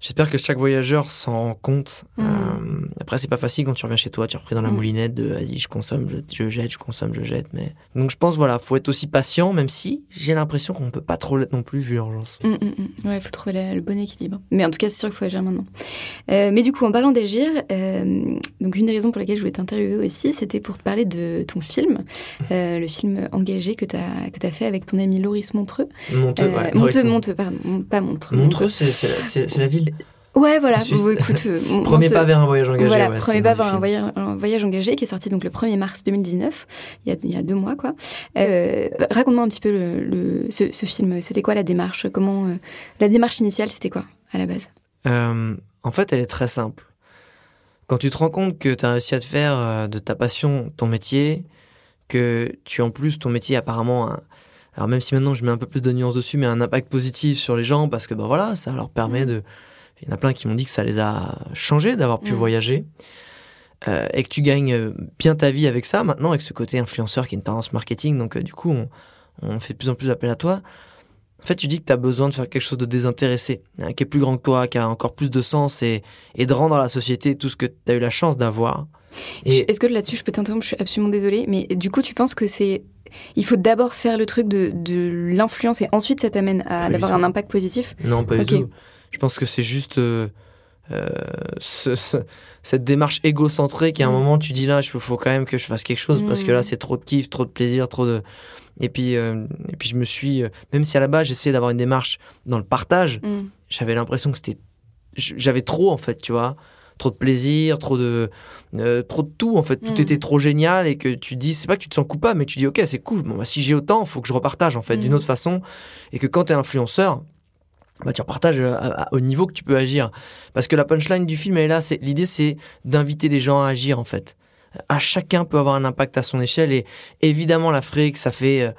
[SPEAKER 2] J'espère que chaque voyageur s'en rend compte.
[SPEAKER 3] Mhm.
[SPEAKER 2] Euh, après, c'est pas facile quand tu reviens chez toi, tu es repris dans la
[SPEAKER 3] Mhm.
[SPEAKER 2] moulinette de vas-y, je consomme, je, je jette, je consomme, je jette. Mais... Donc, je pense, voilà, faut être aussi patient, même si j'ai l'impression qu'on peut pas trop l'être non plus, vu l'urgence.
[SPEAKER 3] Mm, mm, mm. Ouais, il faut trouver le bon équilibre. Mais en tout cas, c'est sûr qu'il faut agir maintenant. Euh, mais du coup, en parlant d'agir, euh, donc une des raisons pour lesquelles je voulais t'interviewer aussi, c'était pour te parler de ton film, euh, le film engagé que tu as, que as fait avec ton ami Loris Montreux.
[SPEAKER 2] Monteux, ouais.
[SPEAKER 3] Monteux, Monteux, pardon, pas Montreux.
[SPEAKER 2] Montreux, c'est- c'est la ville.
[SPEAKER 3] Ouais, voilà. Bon, écoute, euh,
[SPEAKER 2] Premier pas vers un voyage engagé.
[SPEAKER 3] voilà,
[SPEAKER 2] ouais,
[SPEAKER 3] premier pas vers un voyage, un voyage engagé qui est sorti donc le 1er mars 2019, il y a, il y a deux mois quoi. Euh, Raconte-moi un petit peu le, le- ce, ce film. C'était quoi la démarche? Comment euh, la démarche initiale C'était quoi à la base?
[SPEAKER 2] Euh, en fait, elle est très simple. Quand tu te rends compte que tu as réussi à te faire de ta passion ton métier, que tu en plus ton métier apparemment, un- alors même si maintenant je mets un peu plus de nuances dessus, mais un impact positif sur les gens parce que ben voilà, ça leur permet de. Il y en a plein qui m'ont dit que ça les a changés d'avoir pu
[SPEAKER 3] Mhm.
[SPEAKER 2] voyager. Euh, et que tu gagnes euh, bien ta vie avec ça maintenant, avec ce côté influenceur qui est une tendance marketing, donc euh, du coup on, on fait de plus en plus appel à toi. En fait, tu dis que tu as besoin de faire quelque chose de désintéressé, hein, qui est plus grand que toi, qui a encore plus de sens et, et de rendre à la société tout ce que tu as eu la chance d'avoir. Et
[SPEAKER 3] Est-ce que là-dessus, je peux t'interrompre? Je suis absolument désolée, mais du coup, tu penses que c'est. Il faut d'abord faire le truc de, de l'influence et ensuite ça t'amène à
[SPEAKER 2] tout.
[SPEAKER 3] un impact positif?
[SPEAKER 2] Non, pas du tout. Je pense que c'est juste euh, euh, ce- ce- cette démarche égocentrée qui à un
[SPEAKER 3] Mm.
[SPEAKER 2] moment tu dis là, il faut quand même que je fasse quelque chose parce que
[SPEAKER 3] Mm.
[SPEAKER 2] là c'est trop de kiff, trop de plaisir, trop de. Et puis, euh, et puis je me suis, euh, même si à la base j'essayais d'avoir une démarche dans le partage,
[SPEAKER 3] Mm.
[SPEAKER 2] j'avais l'impression que c'était j'avais trop en fait tu vois trop de plaisir trop de euh, trop de tout en fait tout
[SPEAKER 3] Mm.
[SPEAKER 2] était trop génial et que tu dis c'est pas que tu te sens coupable mais tu dis ok c'est cool bon, bah, si j'ai autant faut que je repartage en fait
[SPEAKER 3] Mm.
[SPEAKER 2] d'une autre façon et que quand tu es influenceur bah, tu repartages à- au niveau que tu peux agir. Parce que la punchline du film elle est là c'est l'idée c'est d'inviter les gens à agir en fait. À chacun peut avoir un impact à son échelle et évidemment l'Afrique, ça fait euh,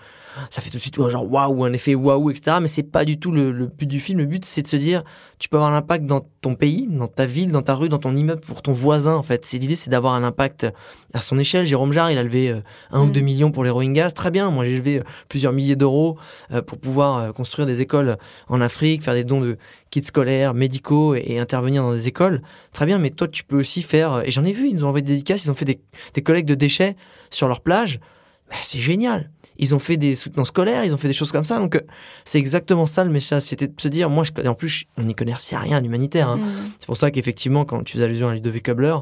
[SPEAKER 2] ça fait tout de suite genre waouh, un effet waouh, etc. Mais c'est pas du tout le, le, but du film. Le but, c'est de se dire, tu peux avoir un impact dans ton pays, dans ta ville, dans ta rue, dans ton immeuble, pour ton voisin, en fait. C'est l'idée, c'est d'avoir un impact à son échelle. Jérôme Jarre, il a levé euh, un ou mm. deux millions pour les Rohingyas. Très bien. Moi, j'ai levé euh, plusieurs milliers d'euros euh, pour pouvoir construire des écoles en Afrique, faire des dons de kits scolaires, médicaux et, intervenir dans des écoles. Très bien. Mais toi, tu peux aussi faire, et j'en ai vu, ils nous ont envoyé des dédicaces, ils ont fait des, des collectes de déchets sur leur plage. Ben, c'est génial ils ont fait des soutenants scolaires, ils ont fait des choses comme ça. Donc, euh, c'est exactement ça le message. C'était de se dire, moi, je, en plus, on n'y connaît rien à l'humanitaire. Hein. Mm. C'est pour ça qu'effectivement, quand tu fais allusion à Ludovic Kabler,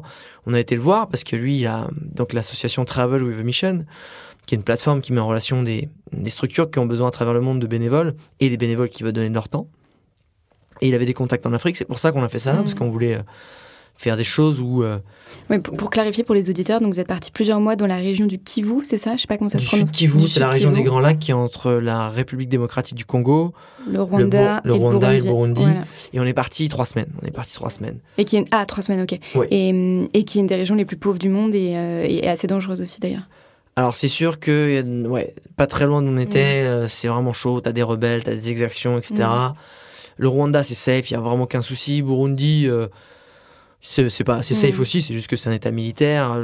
[SPEAKER 2] on a été le voir parce que lui, il a donc l'association Travel with a Mission, qui est une plateforme qui met en relation des, des structures qui ont besoin à travers le monde de bénévoles et des bénévoles qui veulent donner de leur temps. Et il avait des contacts en Afrique. C'est pour ça qu'on a fait ça, mm. parce qu'on voulait euh, faire des choses où. Euh,
[SPEAKER 4] oui, pour, clarifier pour les auditeurs, donc vous êtes parti plusieurs mois dans la région du Kivu, c'est ça? Je sais pas comment ça
[SPEAKER 2] se
[SPEAKER 4] prononce.
[SPEAKER 2] Kivu, c'est la région des Grands Lacs qui est entre la République démocratique du Congo,
[SPEAKER 4] le Rwanda,
[SPEAKER 2] le, Rwanda et le Burundi. Et on est parti trois semaines. On est parti trois semaines.
[SPEAKER 4] Et qui est ah trois semaines, ok. Et, et, qui est une des régions les plus pauvres du monde et, euh, et assez dangereuse aussi d'ailleurs.
[SPEAKER 2] Alors c'est sûr que ouais, pas très loin d'où on était, euh, c'est vraiment chaud. T'as des rebelles, t'as des exactions, etc. Le Rwanda c'est safe, il y a vraiment qu'un souci. Burundi c'est pas c'est safe mm. aussi c'est juste que c'est un état militaire.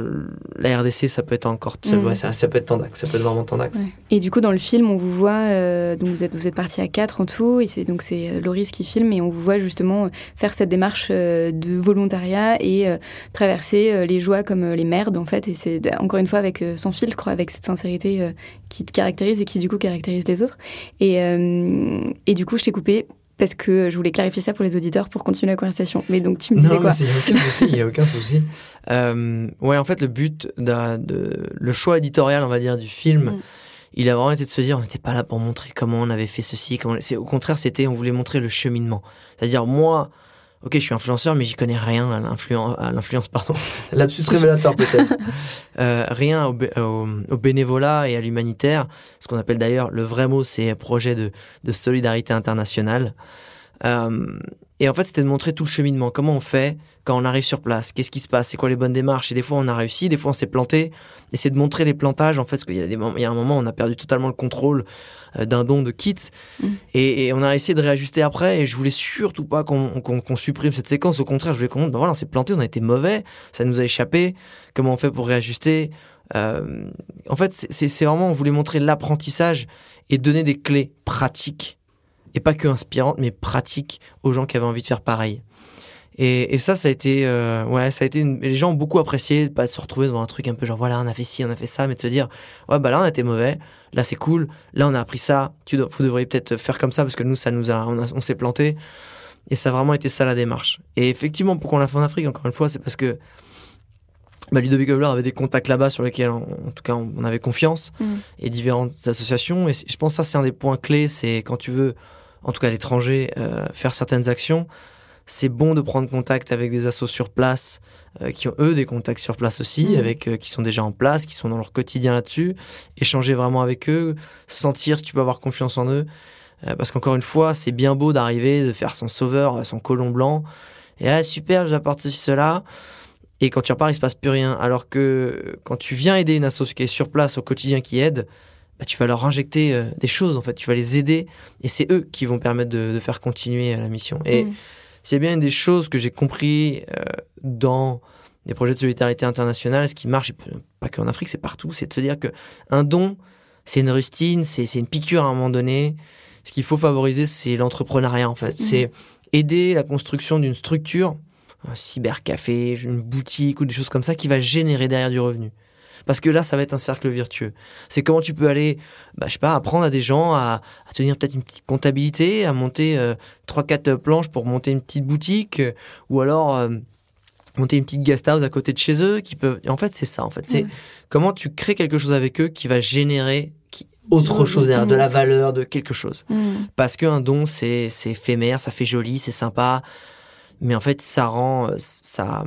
[SPEAKER 2] La RDC ça peut être encore ça, mm. ça, peut être tendax ça peut être vraiment tendax.
[SPEAKER 4] Et du coup dans le film on vous voit euh, donc vous êtes vous êtes parti à quatre en tout et c'est donc c'est euh, Loris qui filme et on vous voit justement faire cette démarche euh, de volontariat et traverser les joies comme les merdes en fait. Et c'est encore une fois avec sans filtre avec cette sincérité qui te caractérise et qui du coup caractérise les autres. Et et du coup je t'ai coupé parce que je voulais clarifier ça pour les auditeurs pour continuer la conversation. Mais donc tu me disais
[SPEAKER 2] non,
[SPEAKER 4] quoi
[SPEAKER 2] Il n'y a aucun souci, il a aucun souci. Euh, ouais, en fait, le but, de, le choix éditorial, on va dire, du film, mm. il a vraiment été de se dire, on n'était pas là pour montrer comment on avait fait ceci. Comment... Au contraire, c'était, on voulait montrer le cheminement. C'est-à-dire, moi, ok, je suis influenceur, mais j'y connais rien à l'influence, pardon, lapsus révélateur peut-être. Euh, rien au, bénévolat et à l'humanitaire. Ce qu'on appelle d'ailleurs, le vrai mot, c'est projet de, solidarité internationale. Euh, et en fait, c'était de montrer tout le cheminement. Comment on fait quand on arrive sur place Qu'est-ce qui se passe C'est quoi les bonnes démarches? Et des fois, on a réussi, des fois, on s'est planté. Et c'est de montrer les plantages, en fait, parce qu'il y a, des il y a un moment, on a perdu totalement le contrôle euh, d'un don de kits. Mm. Et, on a essayé de réajuster après. Et je voulais surtout pas qu'on supprime cette séquence. Au contraire, je voulais qu'on montre, ben voilà, on s'est planté, on a été mauvais, ça nous a échappé. Comment on fait pour réajuster? Euh, En fait, c'est vraiment, on voulait montrer l'apprentissage et donner des clés pratiques et pas que inspirante, mais pratique aux gens qui avaient envie de faire pareil. Et, et ça, ça a été, euh, ouais, ça a été, les gens ont beaucoup apprécié de pas se retrouver devant un truc un peu genre voilà, on a fait ci, on a fait ça, mais de se dire ouais bah là on a été mauvais, là c'est cool, là on a appris ça, tu vous devriez peut-être faire comme ça parce que nous ça nous a, on, s'est planté. Et ça a vraiment été ça la démarche. Et effectivement, pourquoi on l'a fait en Afrique encore une fois, c'est parce que bah, Ludovic Hobler avait des contacts là-bas sur lesquels, en, tout cas, on, avait confiance mm. et différentes associations. Et je pense que ça, c'est un des points clés. C'est quand tu veux en tout cas à l'étranger, euh, faire certaines actions, c'est bon de prendre contact avec des assos sur place euh, qui ont eux des contacts sur place aussi, mmh. avec euh, qui sont déjà en place, qui sont dans leur quotidien là-dessus, échanger vraiment avec eux, sentir si tu peux avoir confiance en eux, parce qu'encore une fois, c'est bien beau d'arriver, de faire son sauveur, son colon blanc, et ah super, j'apporte ceci cela. Et quand tu repars, il se passe plus rien. Alors que quand tu viens aider une association qui est sur place au quotidien, qui aide, bah, tu vas leur injecter euh, des choses, en fait. Tu vas les aider et c'est eux qui vont permettre de, faire continuer euh, la mission. Et mm. C'est bien une des choses que j'ai compris euh, dans des projets de solidarité internationale. Ce qui marche, pas qu'en Afrique, c'est partout, c'est de se dire que un don, c'est une rustine, c'est une piqûre à un moment donné. Ce qu'il faut favoriser, c'est l'entrepreneuriat, en fait. Mm. C'est aider la construction d'une structure, un cybercafé, une boutique ou des choses comme ça, qui va générer derrière du revenu. Parce que là, ça va être un cercle vertueux. C'est comment tu peux aller, bah, je sais pas, apprendre à des gens à, tenir peut-être une petite comptabilité, à monter euh, trois, quatre planches pour monter une petite boutique, euh, ou alors euh, monter une petite guest house à côté de chez eux, qui peuvent. en fait, c'est ça. En fait, c'est comment tu crées quelque chose avec eux qui va générer autre chose derrière, de la valeur, de quelque chose. Mm. Parce qu'un don, c'est éphémère, ça fait joli, c'est sympa, mais en fait, ça rend ça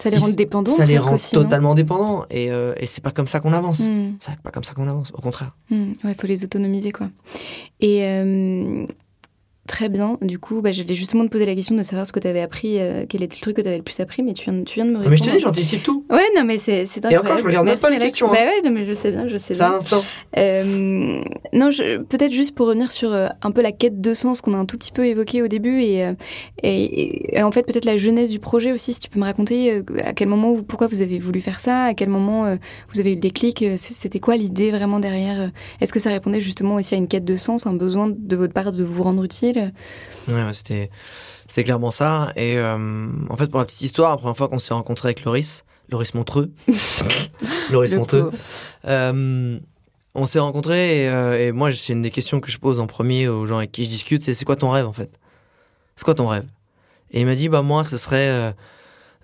[SPEAKER 4] ça les rend dépendants.
[SPEAKER 2] Ça les rend totalement dépendants. Et, euh, et c'est pas comme ça qu'on avance. Hmm. C'est pas comme ça qu'on avance, au contraire.
[SPEAKER 4] Hmm. Ouais, il faut les autonomiser, quoi. Et. Euh,
[SPEAKER 3] très bien. Du coup, bah, j'allais justement te poser la question de savoir ce que tu avais appris, euh, quel était le truc que tu avais le plus appris, mais tu viens, tu viens de me répondre.
[SPEAKER 2] Ah, mais je te dis, j'anticipe tout.
[SPEAKER 3] Ouais, non, mais c'est
[SPEAKER 2] Et encore, je regarde même pas les
[SPEAKER 3] Alex.
[SPEAKER 2] questions, hein.
[SPEAKER 3] Bah ouais, non, mais je sais bien, je sais bien.
[SPEAKER 2] l'instant.
[SPEAKER 3] Euh, non, peut-être juste pour revenir sur euh, un peu la quête de sens qu'on a un tout petit peu évoqué au début et, euh, et, et- en fait peut-être la genèse du projet aussi, si tu peux me raconter à quel moment, ou pourquoi vous avez voulu faire ça, à quel moment vous avez eu le déclic, c'était quoi l'idée vraiment derrière Est-ce que ça répondait justement aussi à une quête de sens, un besoin de votre part de vous rendre utile?
[SPEAKER 2] Ouais, ouais, c'était, c'était clairement ça. Et euh, en fait, pour la petite histoire, la première fois qu'on s'est rencontré avec Loris, Loris Montreux, Loris
[SPEAKER 3] pauvre.
[SPEAKER 2] euh, on s'est rencontrés et, euh, et moi, c'est une des questions que je pose en premier aux gens avec qui je discute, c'est c'est quoi ton rêve en fait? C'est quoi ton rêve? Et il m'a dit, bah moi, ce serait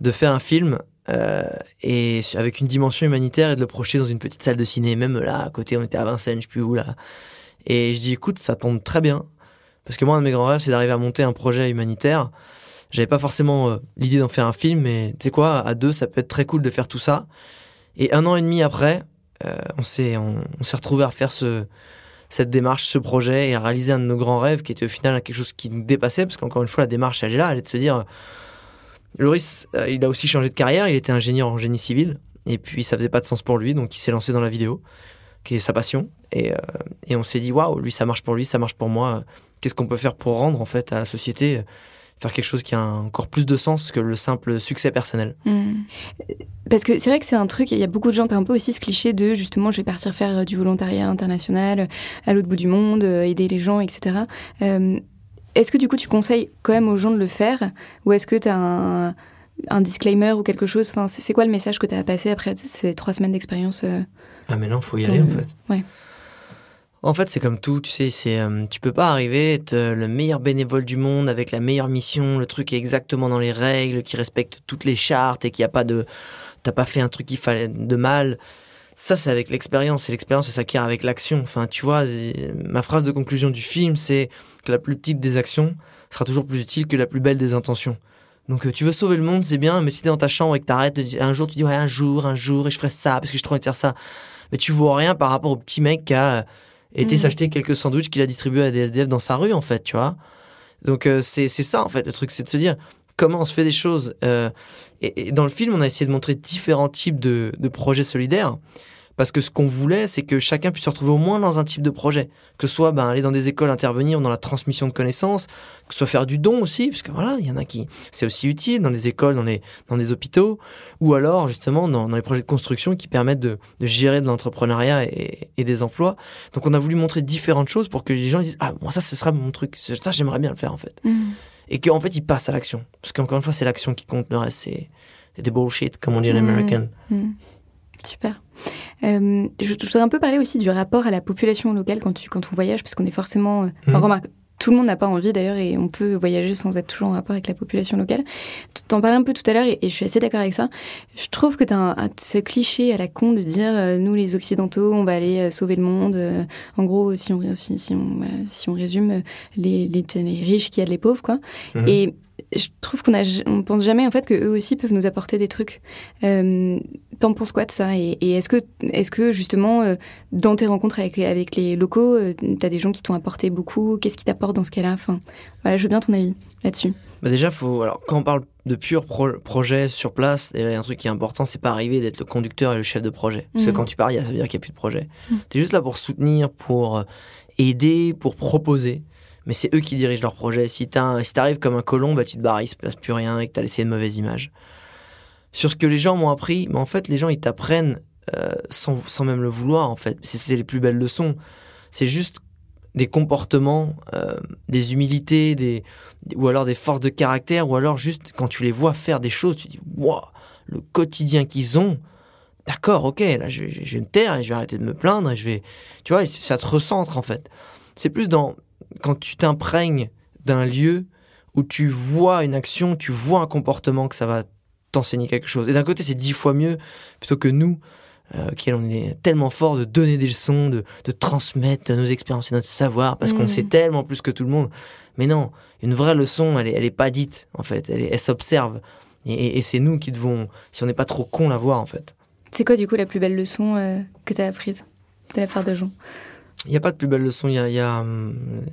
[SPEAKER 2] de faire un film euh, et avec une dimension humanitaire et de le projeter dans une petite salle de ciné, même là à côté, on était à Vincennes, je sais plus où là. Et je dis, écoute, ça tombe très bien. Parce que moi, un de mes grands rêves, c'est d'arriver à monter un projet humanitaire. J'avais pas forcément euh, l'idée d'en faire un film, mais tu sais quoi, à deux, ça peut être très cool de faire tout ça. Et un an et demi après, euh, on s'est on, retrouvé à faire ce cette démarche, ce projet et à réaliser un de nos grands rêves qui était au final quelque chose qui nous dépassait parce qu'encore une fois la démarche elle est là, elle est de se dire Loris, euh, il a aussi changé de carrière, il était ingénieur en génie civil et puis ça faisait pas de sens pour lui donc il s'est lancé dans la vidéo qui est sa passion et, et on s'est dit waouh, lui ça marche pour lui, ça marche pour moi. Qu'est-ce qu'on peut faire pour rendre en fait à la société euh, faire quelque chose qui a encore plus de sens que le simple succès personnel.
[SPEAKER 3] Hmm. Parce que c'est vrai que c'est un truc, il y a beaucoup de gens, t'as un peu aussi ce cliché de justement je vais partir faire euh, du volontariat international euh, à l'autre bout du monde, aider les gens, etc. Euh, est-ce que du coup tu conseilles quand même aux gens de le faire? Ou est-ce que t'as un, un disclaimer ou quelque chose? Enfin, c'est, quoi le message que t'as à passer après ces trois semaines d'expérience euh
[SPEAKER 2] Ah mais non, faut y aller en fait.
[SPEAKER 3] ouais.
[SPEAKER 2] En fait, c'est comme tout, tu sais, c'est euh, tu peux pas arriver être euh, le meilleur bénévole du monde avec la meilleure mission, le truc est exactement dans les règles, qui respecte toutes les chartes et qu'il n'y a pas de t'as pas fait un truc qui fallait de mal. Ça, c'est avec l'expérience et l'expérience, ça s'acquiert avec l'action. Enfin, tu vois, ma phrase de conclusion du film, c'est que la plus petite des actions sera toujours plus utile que la plus belle des intentions. Donc, euh, tu veux sauver le monde, c'est bien, mais si t'es dans ta chambre et que t'arrêtes, un jour tu dis ouais, un jour, un jour, et je ferai ça parce que j'ai trop envie de faire ça, mais tu vois rien par rapport au petit mec qui a été
[SPEAKER 3] Mhm.
[SPEAKER 2] s'acheter quelques sandwichs qu'il a distribués à des SDF dans sa rue, en fait, tu vois. Donc, euh, c'est c'est ça, en fait, le truc, c'est de se dire comment on se fait des choses. euh, et, et dans le film, on a essayé de montrer différents types de, de projets solidaires. Parce que ce qu'on voulait, c'est que chacun puisse se retrouver au moins dans un type de projet. Que ce soit ben, aller dans des écoles, intervenir dans la transmission de connaissances, que ce soit faire du don aussi, parce que voilà, il y en a qui. C'est aussi utile dans les écoles, dans les, dans les hôpitaux, ou alors justement dans, dans les projets de construction qui permettent de, de gérer de l'entrepreneuriat et, et des emplois. Donc on a voulu montrer différentes choses pour que les gens disent Ah, moi ça, ce sera mon truc, ça, j'aimerais bien le faire en fait. Et qu'en fait, ils passent à l'action. Parce qu'encore une fois, c'est l'action qui compte, le reste, c'est des bullshit, comme on dit en
[SPEAKER 3] Mhm.
[SPEAKER 2] American.
[SPEAKER 3] Hmm. Super. Euh, je, je voudrais un peu parler aussi du rapport à la population locale quand, tu, quand on voyage, parce qu'on est forcément. euh, Enfin,
[SPEAKER 2] Mhm.
[SPEAKER 3] remarque, tout le monde n'a pas envie d'ailleurs, et on peut voyager sans être toujours en rapport avec la population locale. Tu T'en parlais un peu tout à l'heure, et, et je suis assez d'accord avec ça. Je trouve que tu as un, un- ce cliché à la con de dire euh, nous, les Occidentaux, on va aller euh, sauver le monde. euh, en gros, si on, si, si on, voilà, si on résume, les, les, les riches qui aident les pauvres, quoi. Et je trouve qu'on on pense jamais en fait que eux aussi peuvent nous apporter des trucs. Euh, T'en penses quoi de ça Et, et est-ce que, est-ce que justement, euh, dans tes rencontres avec, avec les locaux, euh, t'as des gens qui t'ont apporté beaucoup? Qu'est-ce qui t'apporte dans ce cas-là? Enfin, voilà, je veux bien ton avis là-dessus.
[SPEAKER 2] Bah déjà, faut, alors, quand on parle de pur pro- projet sur place, il y a un truc qui est important, c'est pas arriver d'être le conducteur et le chef de projet. Parce que
[SPEAKER 3] Mhm.
[SPEAKER 2] quand tu pars, ça veut dire qu'il n'y a plus de projet.
[SPEAKER 3] Mhm.
[SPEAKER 2] Tu es juste là pour soutenir, pour euh, aider, pour proposer. Mais c'est eux qui dirigent leur projet. Si tu si comme un colon, bah, tu te barres, il se passe plus rien et que tu as laissé une mauvaise image. Sur ce que les gens m'ont appris, mais en fait, les gens, ils t'apprennent euh, sans, sans même le vouloir, en fait. C'est c'est les plus belles leçons. C'est juste des comportements, euh, des humilités, des, ou alors des forces de caractère, ou alors juste quand tu les vois faire des choses, tu dis waouh, le quotidien qu'ils ont. D'accord, ok, là je, vais- je vais me taire et je vais arrêter de me plaindre et je vais, tu vois, ça te recentre en fait. C'est plus dans quand tu t'imprègnes d'un lieu où tu vois une action, tu vois un comportement que ça va t'enseigner quelque chose. Et d'un côté, c'est dix fois mieux plutôt que nous, euh, qui on est tellement fort de donner des leçons, de, de transmettre nos expériences et notre savoir parce qu'on
[SPEAKER 3] Mhm.
[SPEAKER 2] sait tellement plus que tout le monde. Mais non, une vraie leçon, elle est, elle est pas dite en fait, elle, s'observe. Et, c'est nous qui devons, si on n'est pas trop con, la voir en fait.
[SPEAKER 3] C'est quoi du coup la plus belle leçon euh, que t'as apprise de la part de gens?
[SPEAKER 2] Il n'y a pas de plus belle leçon. Il y a, y a, hum,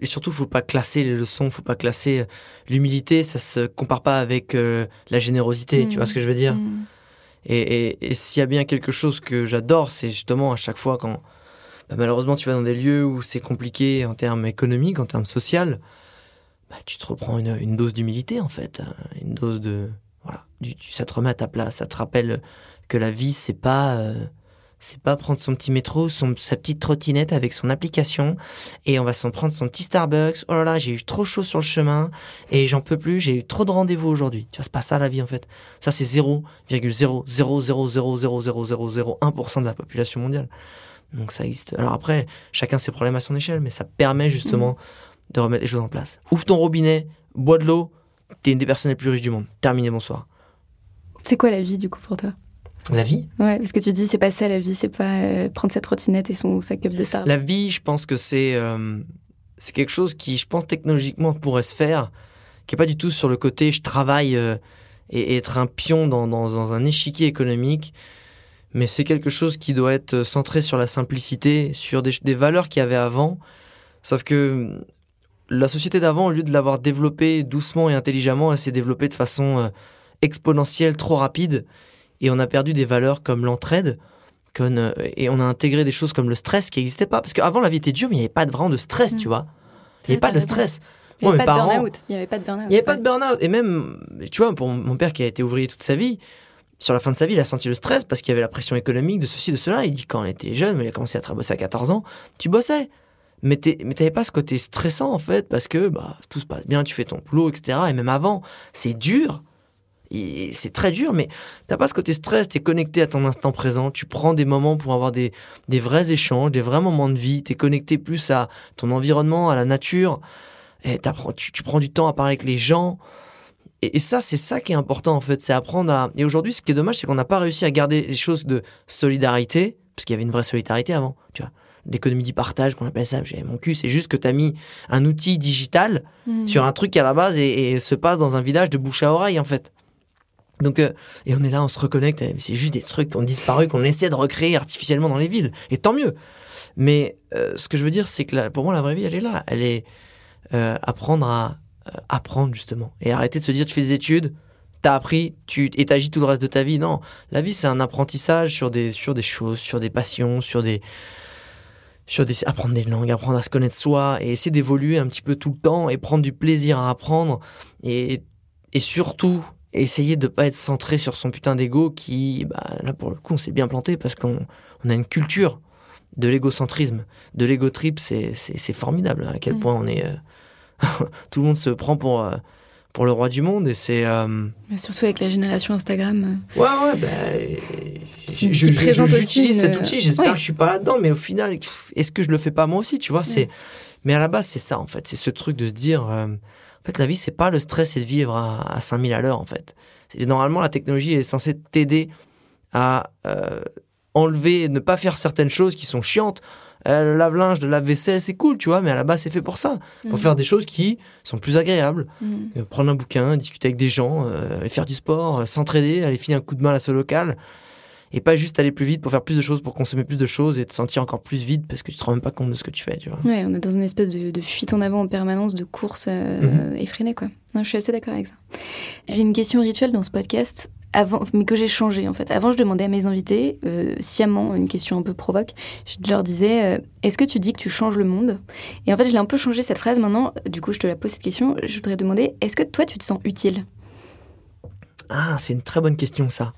[SPEAKER 2] et surtout, faut pas classer les leçons. Faut pas classer euh, l'humilité. Ça se compare pas avec euh, la générosité. Tu vois ce que je veux dire?
[SPEAKER 4] Mm.
[SPEAKER 2] Et, et, et s'il y a bien quelque chose que j'adore, c'est justement à chaque fois quand bah, malheureusement tu vas dans des lieux où c'est compliqué en termes économiques, en termes social, bah, tu te reprends une, une dose d'humilité en fait, hein, une dose de voilà, du- ça te remet à ta place, ça te rappelle que la vie c'est pas euh, c'est pas prendre son petit métro, son, sa petite trottinette avec son application et on va s'en prendre son petit Starbucks. Oh là là, j'ai eu trop chaud sur le chemin et j'en peux plus, j'ai eu trop de rendez-vous aujourd'hui. Tu vois, c'est pas ça la vie en fait. Ça c'est 0,000000001% de la population mondiale. Donc ça existe. Alors après, chacun ses problèmes à son échelle, mais ça permet justement de remettre les choses en place. Ouvre ton robinet, bois de l'eau, t'es une des personnes les plus riches du monde. Terminé, bonsoir.
[SPEAKER 4] C'est quoi la vie du coup pour toi?
[SPEAKER 2] La vie
[SPEAKER 4] Ouais, parce que tu dis c'est pas ça la vie, c'est pas euh, prendre sa trottinette et son sa cup de Starbucks.
[SPEAKER 2] La vie, je pense que c'est euh, c'est quelque chose qui, je pense, technologiquement pourrait se faire, qui est pas du tout sur le côté je travaille euh, et, et être un pion dans, dans, dans un échiquier économique, mais c'est quelque chose qui doit être centré sur la simplicité, sur des, des valeurs qu'il y avait avant. Sauf que euh, la société d'avant, au lieu de l'avoir développée doucement et intelligemment, elle s'est développée de façon exponentielle, trop rapide, et on a perdu des valeurs comme l'entraide. comme, euh, et on a intégré des choses comme le stress qui n'existait pas. Parce qu'avant, la vie était dure, mais il n'y avait pas vraiment de stress,
[SPEAKER 4] Mm.
[SPEAKER 2] tu vois. Il n'y avait pas de stress.
[SPEAKER 4] Il n'y avait pas de burn-out. Il n'y avait pas de burn-out.
[SPEAKER 2] Et même, tu vois, pour mon père qui a été ouvrier toute sa vie, sur la fin de sa vie, il a senti le stress parce qu'il y avait la pression économique de ceci, de cela. Il dit quand on était jeune, mais il a commencé à tra- bosser à 14 ans, tu bossais. Mais t'avais pas ce côté stressant, en fait, parce que bah, tout se passe bien, tu fais ton boulot, etc. Et même avant, c'est dur. C'est très dur, mais t'as pas ce côté stress, t'es connecté à ton instant présent, tu prends des moments pour avoir des, des vrais échanges, des vrais moments de vie, t'es connecté plus à ton environnement, à la nature, et t'apprends- tu, tu prends du temps à parler avec les gens. Et, et ça, c'est ça qui est important en fait, c'est apprendre à. Et aujourd'hui, ce qui est dommage, c'est qu'on n'a pas réussi à garder les choses de solidarité, parce qu'il y avait une vraie solidarité avant, tu vois. L'économie du partage, qu'on appelle ça, j'ai mon cul, c'est juste que t'as mis un outil digital
[SPEAKER 4] Mm.
[SPEAKER 2] sur un truc qui à la base et, et se passe dans un village de bouche à oreille en fait. Donc euh, et on est là, on se reconnecte. C'est juste des trucs qui ont disparu, qu'on essaie de recréer artificiellement dans les villes. Et tant mieux. Mais euh, ce que je veux dire, c'est que la- pour moi, la vraie vie, elle est là. Elle est euh, apprendre à euh, apprendre justement et arrêter de se dire tu fais des études, t'as appris, tu et t'agis tout le reste de ta vie. Non, la vie c'est un apprentissage sur des sur des choses, sur des passions, sur des sur des apprendre des langues, apprendre à se connaître soi et essayer d'évoluer un petit peu tout le temps et prendre du plaisir à apprendre et et surtout essayer de pas être centré sur son putain d'ego qui bah là pour le coup on s'est bien planté parce qu'on on a une culture de l'égocentrisme, de l'ego trip, c'est formidable à quel
[SPEAKER 4] Mm.
[SPEAKER 2] point on est euh, tout le monde se prend pour euh, pour le roi du monde et c'est euh,
[SPEAKER 4] Surtout avec la génération Instagram.
[SPEAKER 2] Ouais, ouais, bah, j'utilise cet outil, j'espère
[SPEAKER 4] Ouais.
[SPEAKER 2] que je suis pas là-dedans, mais au final, est-ce que je le fais pas moi aussi, tu vois, c'est, mais à la base, c'est ça, en fait, c'est ce truc de se dire, en fait, la vie, c'est pas le stress et de vivre à, à 5000 à l'heure, en fait. C'est- Normalement, la technologie est censée t'aider à euh, enlever, ne pas faire certaines choses qui sont chiantes. Euh, le lave-linge, le lave-vaisselle, c'est cool, tu vois, mais à la base, c'est fait pour ça, pour faire des choses qui sont plus agréables.
[SPEAKER 4] Mm.
[SPEAKER 2] Euh, prendre un bouquin, discuter avec des gens, faire du sport, s'entraider, aller filer un coup de main à seule locale. Et pas juste aller plus vite pour faire plus de choses, pour consommer plus de choses et te sentir encore plus vide parce que tu te rends même pas compte de ce que tu fais, tu vois.
[SPEAKER 4] Ouais, on est dans une espèce de, de fuite en avant en permanence, de course euh,
[SPEAKER 2] Mhm.
[SPEAKER 4] effrénée, quoi. Non, je suis assez d'accord avec ça. J'ai une question rituelle dans ce podcast, avant, mais que j'ai changé en fait. Avant, je demandais à mes invités, euh, sciemment, une question un peu provoque. Je leur disais, euh, est-ce que tu dis que tu changes le monde? Et en fait, je l'ai un peu changé cette phrase maintenant. Du coup, je te la pose cette question. Je voudrais demander, est-ce que toi, tu te sens utile?
[SPEAKER 2] Ah, c'est une très bonne question, ça.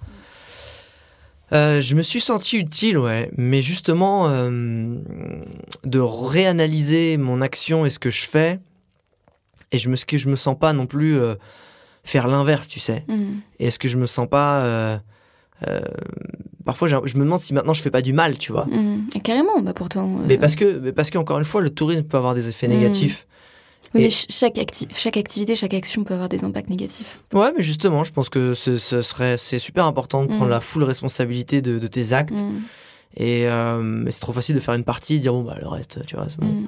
[SPEAKER 2] Euh, je me suis senti utile, ouais, mais justement, euh, de réanalyser mon action et ce que je fais, et je me, que je me sens pas non plus euh, faire l'inverse, tu sais.
[SPEAKER 4] Mhm.
[SPEAKER 2] Et est-ce que je me sens pas. parfois, je me demande si maintenant je fais pas du mal, tu vois.
[SPEAKER 4] Et carrément, bah pourtant.
[SPEAKER 2] Mais parce que, mais parce qu'encore une fois, le tourisme peut avoir des effets
[SPEAKER 4] Mm.
[SPEAKER 2] négatifs.
[SPEAKER 4] Oui,
[SPEAKER 2] et-
[SPEAKER 4] mais ch- chaque, acti- chaque activité, chaque action peut avoir des impacts négatifs.
[SPEAKER 2] Ouais, mais justement, je pense que ce, ce serait, c'est super important de prendre
[SPEAKER 4] Mm.
[SPEAKER 2] la full responsabilité de, de tes actes.
[SPEAKER 4] Mhm.
[SPEAKER 2] Et euh, mais c'est trop facile de faire une partie et dire bon bah le reste, tu vois, c'est bon.
[SPEAKER 4] Mhm.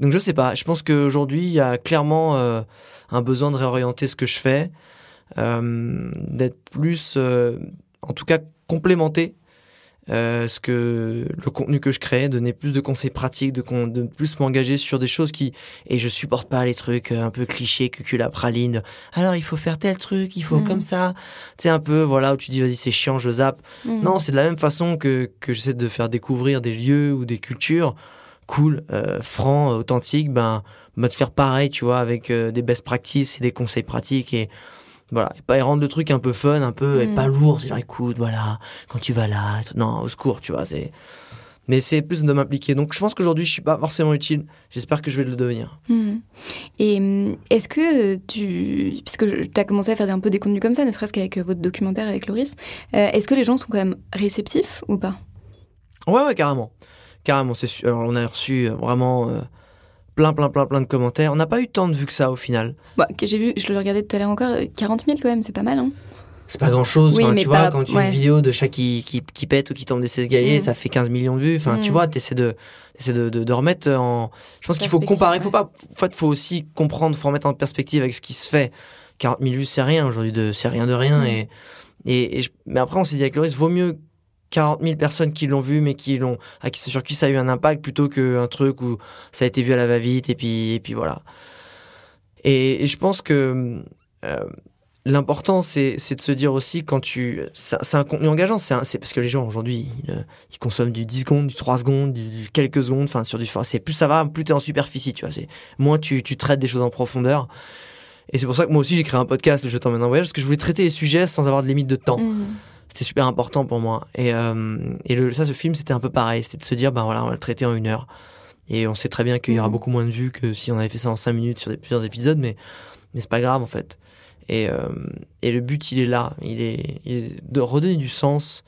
[SPEAKER 2] Donc je sais pas. Je pense qu'aujourd'hui il y a clairement euh, un besoin de réorienter ce que je fais, euh, d'être plus, euh, en tout cas complémenté euh, ce que le contenu que je crée, donner plus de conseils pratiques, de, plus m'engager sur des choses qui et je supporte pas les trucs euh, un peu clichés, cucul à praline. Alors il faut faire tel truc, il faut
[SPEAKER 3] Mhm.
[SPEAKER 2] comme ça. Tu sais un peu voilà où tu dis vas-y c'est chiant, je zappe.
[SPEAKER 3] Mhm.
[SPEAKER 2] Non, c'est de la même façon que que j'essaie de faire découvrir des lieux ou des cultures cool, euh, francs, authentiques. Ben bah, de faire pareil, tu vois, avec euh, des best practices et des conseils pratiques et voilà, et pas et rendre le truc un peu fun, un peu et pas lourd. C'est genre écoute, voilà, quand tu vas là, non, au secours, tu vois, c'est. Mais c'est plus de m'impliquer. Donc je pense qu'aujourd'hui je suis pas forcément utile. J'espère que je vais le devenir.
[SPEAKER 3] Mhm. Et hum, est-ce que tu. Puisque tu as commencé à faire un peu des contenus comme ça, ne serait-ce qu'avec euh, votre documentaire avec Loris, euh, est-ce que les gens sont quand même réceptifs ou pas?
[SPEAKER 2] Ouais, ouais, carrément, carrément. C'est. Alors, on a reçu euh, vraiment euh, plein, plein, plein, plein de commentaires. On n'a pas eu tant de vues que ça au final.
[SPEAKER 3] Bah, que J'ai vu, je le regardais tout à l'heure encore, euh, 40 000 quand même, c'est pas mal. Hein
[SPEAKER 2] C'est pas grand chose.
[SPEAKER 3] Oui,
[SPEAKER 2] tu vois,
[SPEAKER 3] pas-
[SPEAKER 2] quand tu
[SPEAKER 3] ouais.
[SPEAKER 2] une vidéo de chat qui, qui, qui pète ou qui tombe des escaliers,
[SPEAKER 3] Mm.
[SPEAKER 2] ça fait 15 millions de vues. Enfin, tu
[SPEAKER 3] Mm.
[SPEAKER 2] vois, t'essaies de, t'essaies de, de, de remettre en. Je pense qu'il faut comparer.
[SPEAKER 3] ouais.
[SPEAKER 2] Faut pas. Faut aussi comprendre, faut remettre en perspective avec ce qui se fait. 40 000 vues, c'est rien aujourd'hui. De, c'est rien de rien.
[SPEAKER 3] Mm.
[SPEAKER 2] Et, et, et je- mais après, on s'est dit avec Loris, vaut mieux 40 000 personnes qui l'ont vu, mais qui l'ont, qui, sur qui ça a eu un impact plutôt qu'un truc où ça a été vu à la va-vite et puis, et puis voilà. Et, je pense que euh, l'important, c'est, de se dire aussi quand tu. C'est un contenu engageant, c'est, parce que les gens aujourd'hui, ils, consomment du 10 secondes, du 3 secondes, du, quelques secondes, enfin, sur du. c'est plus ça va, plus t'es en superficie, tu vois. Moins tu, tu traites des choses en profondeur. Et c'est pour ça que moi aussi, j'ai créé un podcast, le Je t'emmène en voyage, parce que je voulais traiter les sujets sans avoir de limite de temps.
[SPEAKER 3] Mhm.
[SPEAKER 2] C'était super important pour moi. Et, euh, et le, ça, ce film, c'était un peu pareil. C'était de se dire, ben voilà, on va le traiter en une heure. Et on sait très bien qu'il y aura
[SPEAKER 3] Mhm.
[SPEAKER 2] beaucoup moins de vues que si on avait fait ça en cinq minutes sur des, plusieurs épisodes, mais, mais c'est pas grave en fait. Et, euh, et le but, il est là. Il est, il est de redonner du sens,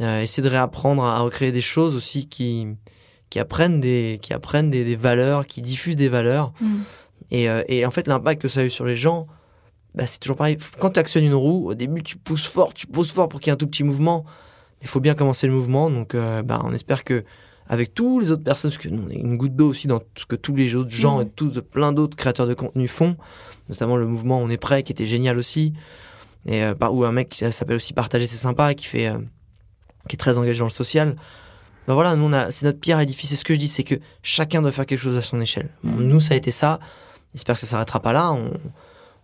[SPEAKER 2] euh, essayer de réapprendre à, à recréer des choses aussi qui, qui apprennent, des, qui apprennent des, des valeurs, qui diffusent des valeurs.
[SPEAKER 3] Mhm.
[SPEAKER 2] Et, et en fait, l'impact que ça a eu sur les gens, bah, c'est toujours pareil. Quand tu actionnes une roue, au début, tu pousses fort, tu pousses fort pour qu'il y ait un tout petit mouvement. Il faut bien commencer le mouvement. Donc, euh, bah, on espère que avec tous les autres personnes, parce que nous, on est une goutte d'eau aussi dans ce que tous les autres gens
[SPEAKER 3] Mhm.
[SPEAKER 2] et tous plein d'autres créateurs de contenu font, notamment le mouvement On est prêt, qui était génial aussi. Et euh, ou un mec qui s'appelle aussi Partager, c'est sympa, qui fait, euh, qui est très engagé dans le social. Ben voilà, nous, on a, c'est notre pierre à l'édifice. C'est ce que je dis, c'est que chacun doit faire quelque chose à son échelle.
[SPEAKER 3] Mhm.
[SPEAKER 2] Nous, ça a été ça. J'espère que ça s'arrêtera pas là. On,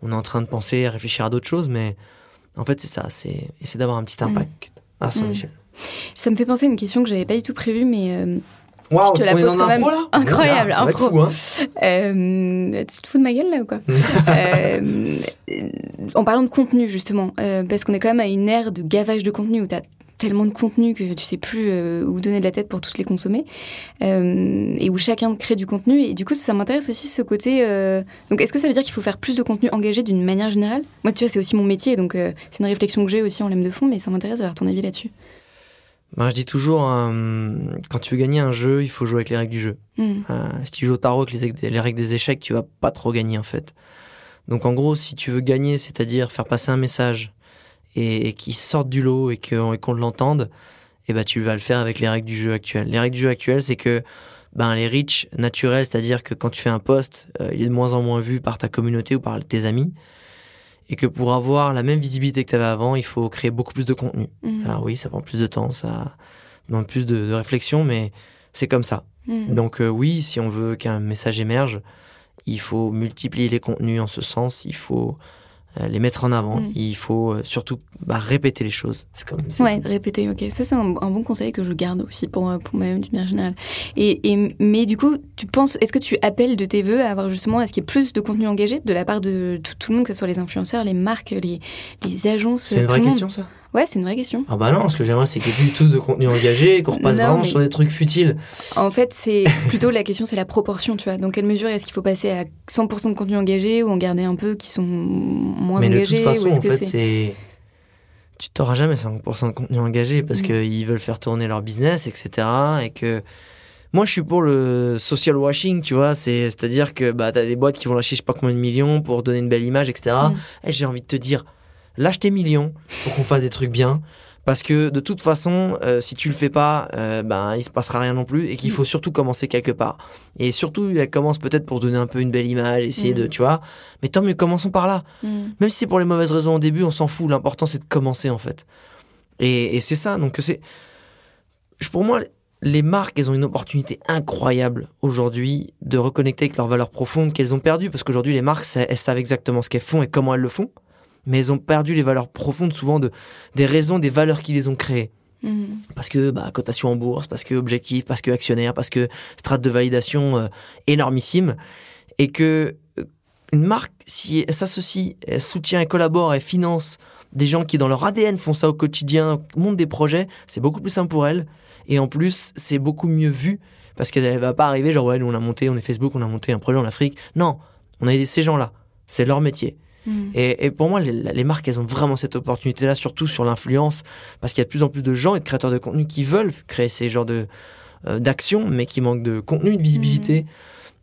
[SPEAKER 2] on est en train de penser, à réfléchir à d'autres choses, mais en fait, c'est ça. C'est essayer d'avoir un petit impact à son
[SPEAKER 3] Mhm.
[SPEAKER 2] échelle.
[SPEAKER 3] Ça me fait penser à une question que j'avais pas du tout prévue, mais euh,
[SPEAKER 2] Waouh,
[SPEAKER 3] te la pose quand même.
[SPEAKER 2] pro, là
[SPEAKER 3] Incroyable,
[SPEAKER 2] Là,
[SPEAKER 3] impro.
[SPEAKER 2] fou, hein.
[SPEAKER 3] euh, tu te fous de ma gueule là ou quoi Euh, En parlant de contenu justement, parce qu'on est quand même à une ère de gavage de contenu où tu as tellement de contenu que tu sais plus euh, où donner de la tête pour tous les consommer euh, et où chacun crée du contenu et du coup ça m'intéresse aussi ce côté euh, donc est-ce que ça veut dire qu'il faut faire plus de contenu engagé d'une manière générale? Moi tu vois c'est aussi mon métier donc c'est une réflexion que j'ai aussi en lame de fond mais ça m'intéresse d'avoir ton avis là-dessus
[SPEAKER 2] Ben, je dis toujours, euh, quand tu veux gagner un jeu, il faut jouer avec les règles du jeu.
[SPEAKER 3] Hmm.
[SPEAKER 2] Euh, si tu joues au tarot avec les, les règles des échecs, tu vas pas trop gagner en fait. Donc en gros, si tu veux gagner, c'est-à-dire faire passer un message et, et qu'il sorte du lot et et qu'on l'entende, eh ben tu vas le faire avec les règles du jeu actuel. Les règles du jeu actuel, c'est que ben les reach naturels, c'est-à-dire que quand tu fais un post, euh, il est de moins en moins vu par ta communauté ou par tes amis, et que pour avoir la même visibilité que tu avais avant, il faut créer beaucoup plus de contenu.
[SPEAKER 3] Hmm.
[SPEAKER 2] Alors oui, ça prend plus de temps, ça demande plus de, de réflexion, mais c'est comme ça.
[SPEAKER 3] Hmm.
[SPEAKER 2] Donc euh, oui, si on veut qu'un message émerge, il faut multiplier les contenus en ce sens, il faut les mettre en avant,
[SPEAKER 3] Mm.
[SPEAKER 2] il faut euh, surtout bah, répéter les choses. C'est comme
[SPEAKER 3] Ouais, répéter, ok. Ça, c'est un, un bon conseil que je garde aussi pour, euh, pour moi-même d'une manière générale. Et, et, mais du coup, tu penses, est-ce que tu appelles de tes voeux à avoir justement, à ce qu'il y ait plus de contenu engagé de la part de tout, tout le monde, que ce soit les influenceurs, les marques, les, les agences
[SPEAKER 2] C'est une vraie question ça
[SPEAKER 3] Ouais, c'est une vraie question.
[SPEAKER 2] Ah bah non, ce que j'aimerais c'est qu'il y ait plus du tout de contenu engagé et qu'on repasse
[SPEAKER 3] Non,
[SPEAKER 2] vraiment
[SPEAKER 3] mais-
[SPEAKER 2] sur des trucs futiles.
[SPEAKER 3] En fait, c'est plutôt la question, c'est la proportion, tu vois. Dans quelle mesure est-ce qu'il faut passer à 100% de contenu engagé ou en garder un peu qui sont moins
[SPEAKER 2] Mais de
[SPEAKER 3] engagés
[SPEAKER 2] toute façon,
[SPEAKER 3] ou
[SPEAKER 2] en
[SPEAKER 3] que
[SPEAKER 2] fait,
[SPEAKER 3] c'est...
[SPEAKER 2] Tu t'auras jamais 5% de contenu engagé parce
[SPEAKER 3] Mm.
[SPEAKER 2] qu'ils veulent faire tourner leur business, etc. Et que... Moi, je suis pour le social washing, tu vois. C'est, c'est-à-dire que bah, t'as des boîtes qui vont lâcher je sais pas combien de millions pour donner une belle image, etc.
[SPEAKER 3] Mm.
[SPEAKER 2] Et j'ai envie de te dire, lâche tes millions pour qu'on fasse des trucs bien. Parce que de toute façon, euh, si tu le fais pas, euh, ben il se passera rien non plus, et qu'il
[SPEAKER 3] Mm.
[SPEAKER 2] faut surtout commencer quelque part. Et surtout, elle commence peut-être pour donner un peu une belle image, essayer
[SPEAKER 3] Mm.
[SPEAKER 2] de, tu vois. Mais tant mieux, commençons par là.
[SPEAKER 3] Hmm.
[SPEAKER 2] Même si c'est pour les mauvaises raisons au début, on s'en fout. L'important, c'est de commencer, en fait. Et, et c'est ça. Donc, c'est. pour moi, les marques, elles ont une opportunité incroyable aujourd'hui de reconnecter avec leurs valeurs profondes qu'elles ont perdues. Parce qu'aujourd'hui, les marques, elles savent exactement ce qu'elles font et comment elles le font. Mais elles ont perdu les valeurs profondes, souvent de, des raisons, des valeurs qui les ont créées.
[SPEAKER 4] Mhm.
[SPEAKER 2] Parce que bah, cotation en bourse, parce que objectif, parce que actionnaire, parce que strate de validation euh, énormissime. Et que euh, une marque, si elle s'associe, elle soutient, elle collabore, elle finance des gens qui dans leur ADN font ça au quotidien, montent des projets, c'est beaucoup plus simple pour elle. Et en plus, c'est beaucoup mieux vu parce qu'elle va pas arriver genre ouais, nous on a monté, on est Facebook, on a monté un projet en Afrique. Non, on a aidé ces gens-là. C'est leur métier.
[SPEAKER 4] Mhm.
[SPEAKER 2] Et, et pour moi, les, les marques, elles ont vraiment cette opportunité-là, surtout sur l'influence, parce qu'il y a de plus en plus de gens et de créateurs de contenu qui veulent créer ces genres de euh, d'actions, mais qui manquent de contenu, de visibilité.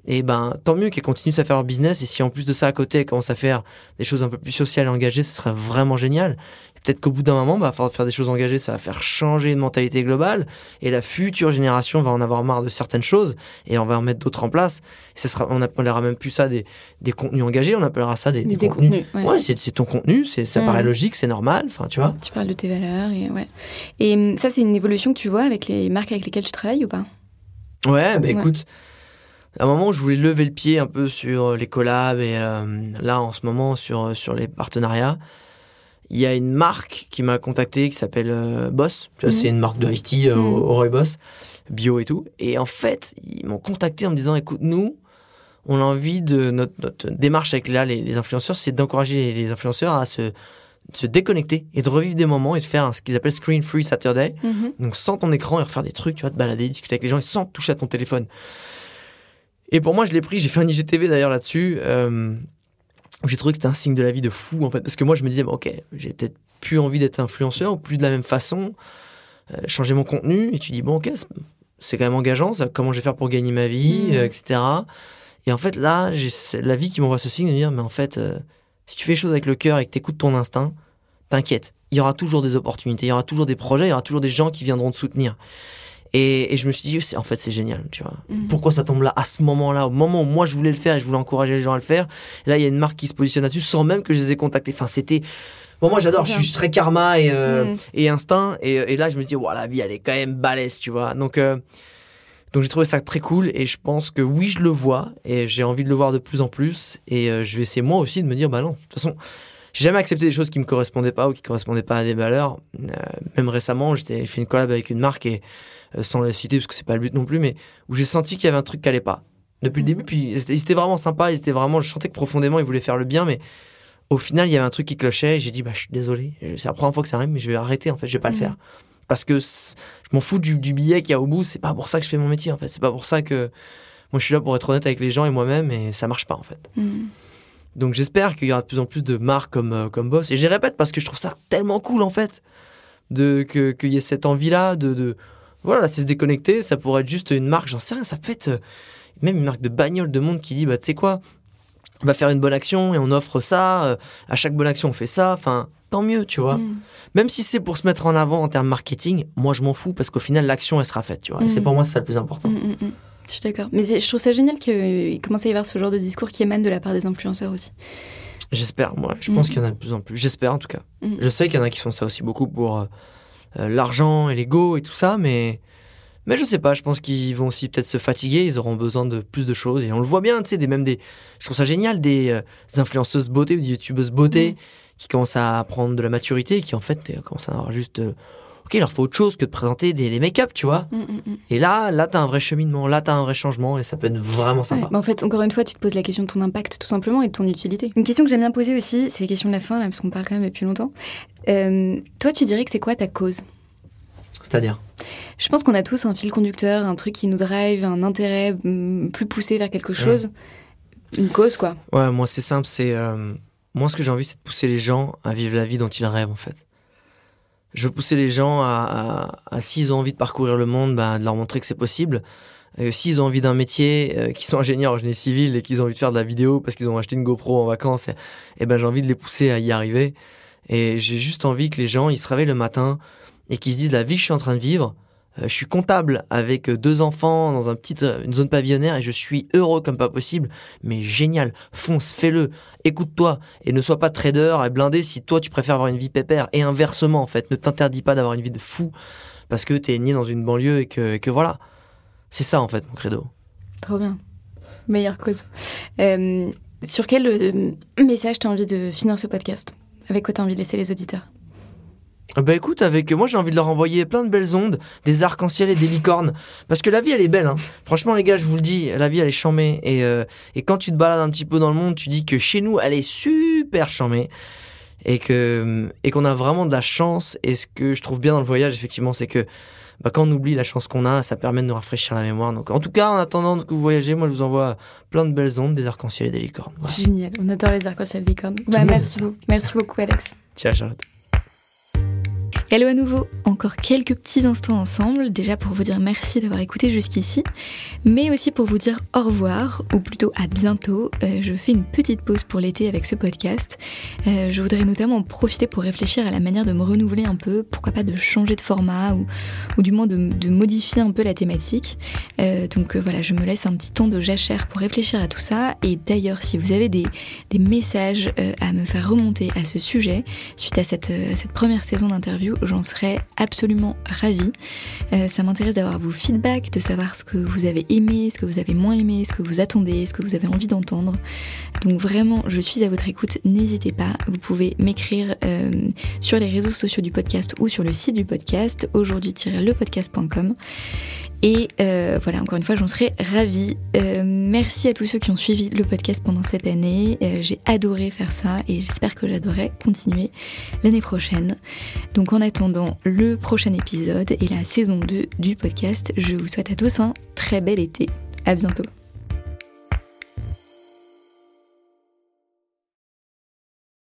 [SPEAKER 2] Et ben, tant mieux qu'elles continuent à faire leur business. Et si en plus de ça, à côté, elles commencent à faire des choses un peu plus sociales et engagées, ce serait vraiment génial. Peut-être qu'au bout d'un moment, bah, faire faire des choses engagées, ça va faire changer une mentalité globale. Et la future génération va en avoir marre de certaines choses et on va en mettre d'autres en place. Et ce sera, on appellera même plus ça des, des contenus engagés, on appellera ça des,
[SPEAKER 4] Des,
[SPEAKER 2] des contenus.
[SPEAKER 4] contenus.
[SPEAKER 2] Ouais, c'est c'est ton contenu, c'est ça paraît logique, c'est normal, enfin tu vois.
[SPEAKER 4] Tu parles de tes valeurs et ouais. Et hum, ça, c'est une évolution que tu vois avec les marques avec lesquelles tu travailles ou pas?
[SPEAKER 2] Ouais, bah
[SPEAKER 4] Ouais.
[SPEAKER 2] écoute, à un moment je voulais lever le pied un peu sur les collabs et euh, là en ce moment sur sur les partenariats. Il y a une marque qui m'a contacté qui s'appelle euh, Boss.
[SPEAKER 4] Mhm.
[SPEAKER 2] C'est une marque de tea euh,
[SPEAKER 4] Mhm.
[SPEAKER 2] au au Roy Boss, bio et tout. Et en fait, ils m'ont contacté en me disant écoute, nous, on a envie de notre, notre démarche avec là, les, les influenceurs, c'est d'encourager les, les influenceurs à se, se déconnecter et de revivre des moments et de faire un- ce qu'ils appellent Screen Free Saturday.
[SPEAKER 4] Mhm.
[SPEAKER 2] Donc sans ton écran et refaire des trucs, tu vois, te balader, discuter avec les gens et sans toucher à ton téléphone. Et pour moi, je l'ai pris, j'ai fait un IGTV d'ailleurs là-dessus. euh, j'ai trouvé que c'était un signe de la vie de fou en fait. Parce que moi, je me disais, bah, ok, j'ai peut-être plus envie d'être influenceur ou plus de la même façon, euh, changer mon contenu. Et tu dis, bon, ok, c'est- quand même engageant, ça, comment je vais faire pour gagner ma vie,
[SPEAKER 4] Mhm.
[SPEAKER 2] euh, etc. Et en fait, là, j'ai c'est la vie qui m'envoie ce signe de dire, mais en fait, euh, si tu fais les choses avec le cœur et que tu écoutes ton instinct, t'inquiète, il y aura toujours des opportunités, il y aura toujours des projets, il y aura toujours des gens qui viendront te soutenir. Et, et je me suis dit, en fait, c'est génial, tu vois.
[SPEAKER 4] Mhm.
[SPEAKER 2] Pourquoi ça tombe là, à ce moment-là, au moment où moi je voulais le faire et je voulais encourager les gens à le faire. Et là, il y a une marque qui se positionne là-dessus sans même que je les ai contactés. Enfin, c'était. Bon, moi j'adore, je suis très karma et, euh,
[SPEAKER 4] Mhm.
[SPEAKER 2] et instinct. Et, et là, je me dis, voilà, la vie, elle est quand même balèze, tu vois. Donc, euh, donc j'ai trouvé ça très cool et je pense que oui, je le vois et j'ai envie de le voir de plus en plus. Et euh, je vais essayer moi aussi de me dire, bah non, de toute façon, j'ai jamais accepté des choses qui me correspondaient pas ou qui correspondaient pas à des valeurs. Euh, même récemment, j'ai fait une collab avec une marque et euh, sans la citer parce que c'est pas le but non plus, mais où j'ai senti qu'il y avait un truc qui allait pas depuis le
[SPEAKER 4] Mhm.
[SPEAKER 2] début. Puis ils étaient- vraiment sympas, ils étaient vraiment, je sentais que profondément ils voulaient faire le bien, mais au final il y avait un truc qui clochait. Et j'ai dit bah je suis désolé, c'est la première fois que ça arrive, mais je vais arrêter en fait, je vais pas le
[SPEAKER 4] Mhm.
[SPEAKER 2] faire parce que je m'en fous du, du billet qu'il y a au bout. C'est pas pour ça que je fais mon métier en fait. C'est pas pour ça que moi je suis là pour être honnête avec les gens et moi-même et ça marche pas en fait.
[SPEAKER 4] Mhm.
[SPEAKER 2] Donc j'espère qu'il y aura de plus en plus de marques comme, euh, comme Boss. Et je les répète parce que je trouve ça tellement cool en fait. Que, qu'il y ait cette envie-là de, de. Voilà, c'est se déconnecter. Ça pourrait être juste une marque, j'en sais rien. Ça peut être euh, même une marque de bagnole de monde qui dit bah tu sais quoi, on va faire une bonne action et on offre ça. euh, à chaque bonne action, on fait ça. Enfin, tant mieux, tu vois.
[SPEAKER 4] Mhm.
[SPEAKER 2] Même si c'est pour se mettre en avant en termes marketing, moi je m'en fous parce qu'au final l'action elle sera faite, tu vois. Et c'est
[SPEAKER 4] Mhm.
[SPEAKER 2] pour moi c'est ça le plus important.
[SPEAKER 4] Mm, mm, mm. Je suis d'accord. Mais je trouve ça génial qu'il commence à y avoir ce genre de discours qui émane de la part des influenceurs aussi.
[SPEAKER 2] J'espère, moi. Je pense qu'il y en a de plus en plus. J'espère en tout cas. Je sais qu'il y en a qui font ça aussi beaucoup pour euh, euh, l'argent et l'ego et tout ça, mais mais je sais pas. Je pense qu'ils vont aussi peut-être se fatiguer. Ils auront besoin de plus de choses et on le voit bien. Tu sais, des même des. Je trouve ça génial des, euh, des influenceuses beauté ou des youtubeuses beauté qui commencent à prendre de la maturité et qui en fait euh, commencent à avoir juste. euh, ok, il leur faut autre chose que de présenter des, des make-up, tu vois.
[SPEAKER 4] Mm, mm, mm.
[SPEAKER 2] Et là, là, t'as un vrai cheminement. Là, t'as un vrai changement et ça peut être vraiment
[SPEAKER 4] Ouais,
[SPEAKER 2] sympa.
[SPEAKER 4] bah en fait, encore une fois, tu te poses la question de ton impact tout simplement et de ton utilité. Une question que j'aime bien poser aussi, c'est la question de la fin, là, parce qu'on parle quand même depuis longtemps. Euh, toi, tu dirais que c'est quoi ta cause?
[SPEAKER 2] C'est-à-dire?
[SPEAKER 4] Je pense qu'on a tous un fil conducteur, un truc qui nous drive, un intérêt mm, plus poussé vers quelque chose. Une cause, quoi.
[SPEAKER 2] Ouais, moi c'est simple, c'est euh, moi ce que j'ai envie c'est de pousser les gens à vivre la vie dont ils rêvent en fait. Je veux pousser les gens à, à, à, s'ils ont envie de parcourir le monde, bah, de leur montrer que c'est possible. Euh, s'ils ont envie d'un métier, euh, qu'ils sont ingénieurs en génie civil et qu'ils ont envie de faire de la vidéo parce qu'ils ont acheté une GoPro en vacances, et, et ben j'ai envie de les pousser à y arriver. Et j'ai juste envie que les gens ils se réveillent le matin et qu'ils se disent la vie que je suis en train de vivre, euh, je suis comptable avec euh, deux enfants dans un petit, euh, une zone pavillonnaire et je suis heureux comme pas possible. Mais génial, fonce, fais-le, écoute-toi et ne sois pas trader et blindé si toi tu préfères avoir une vie pépère. Et inversement en fait, ne t'interdis pas d'avoir une vie de fou parce que t'es né dans une banlieue et que, voilà. C'est ça en fait mon credo.
[SPEAKER 4] Trop bien. Meilleure cause. Sur quel message t'as envie de finir ce podcast? Avec quoi t'as envie de laisser les auditeurs
[SPEAKER 2] Bah écoute, avec moi j'ai envie de leur envoyer plein de belles ondes, des arcs-en-ciel et des licornes. Parce que la vie elle est belle, hein. Franchement les gars, je vous le dis, la vie elle est chamée. Et, euh, et quand tu te balades un petit peu dans le monde, tu dis que chez nous elle est super chamée. Et que et qu'on a vraiment de la chance. Et ce que je trouve bien dans le voyage, effectivement, c'est que bah, quand on oublie la chance qu'on a, ça permet de nous rafraîchir la mémoire. Donc en tout cas, en attendant que vous voyagez, moi je vous envoie plein de belles ondes, des arcs-en-ciel et des licornes. Voilà.
[SPEAKER 4] Génial, on adore les arcs-en-ciel licornes. Bah,
[SPEAKER 2] le monde
[SPEAKER 4] merci beaucoup. Merci beaucoup Alex.
[SPEAKER 2] Tiens Charlotte.
[SPEAKER 3] Hello à nouveau, encore quelques petits instants ensemble, déjà pour vous dire merci d'avoir écouté jusqu'ici, mais aussi pour vous dire au revoir, ou plutôt à bientôt. Euh, je fais une petite pause pour l'été avec ce podcast. Euh, je voudrais notamment en profiter pour réfléchir à la manière de me renouveler un peu, pourquoi pas de changer de format, ou, du moins de, modifier un peu la thématique. Euh, donc voilà, je me laisse un petit temps de jachère pour réfléchir à tout ça, et d'ailleurs si vous avez des, messages à me faire remonter à ce sujet, suite à cette première saison d'interview, j'en serais absolument ravie. Euh, ça m'intéresse d'avoir vos feedbacks, de savoir ce que vous avez aimé, ce que vous avez moins aimé, ce que vous attendez, ce que vous avez envie d'entendre. Donc vraiment, je suis à votre écoute, n'hésitez pas. Vous pouvez m'écrire euh, sur les réseaux sociaux du podcast ou sur le site du podcast, aujourd'hui-lepodcast.com. Et euh, voilà, encore une fois, j'en serais ravie. Euh, merci à tous ceux qui ont suivi le podcast pendant cette année. Euh, J'ai adoré faire ça et j'espère que j'adorerai continuer l'année prochaine. Donc en attendant le prochain épisode et la saison 2 du podcast, je vous souhaite à tous un très bel été. À bientôt.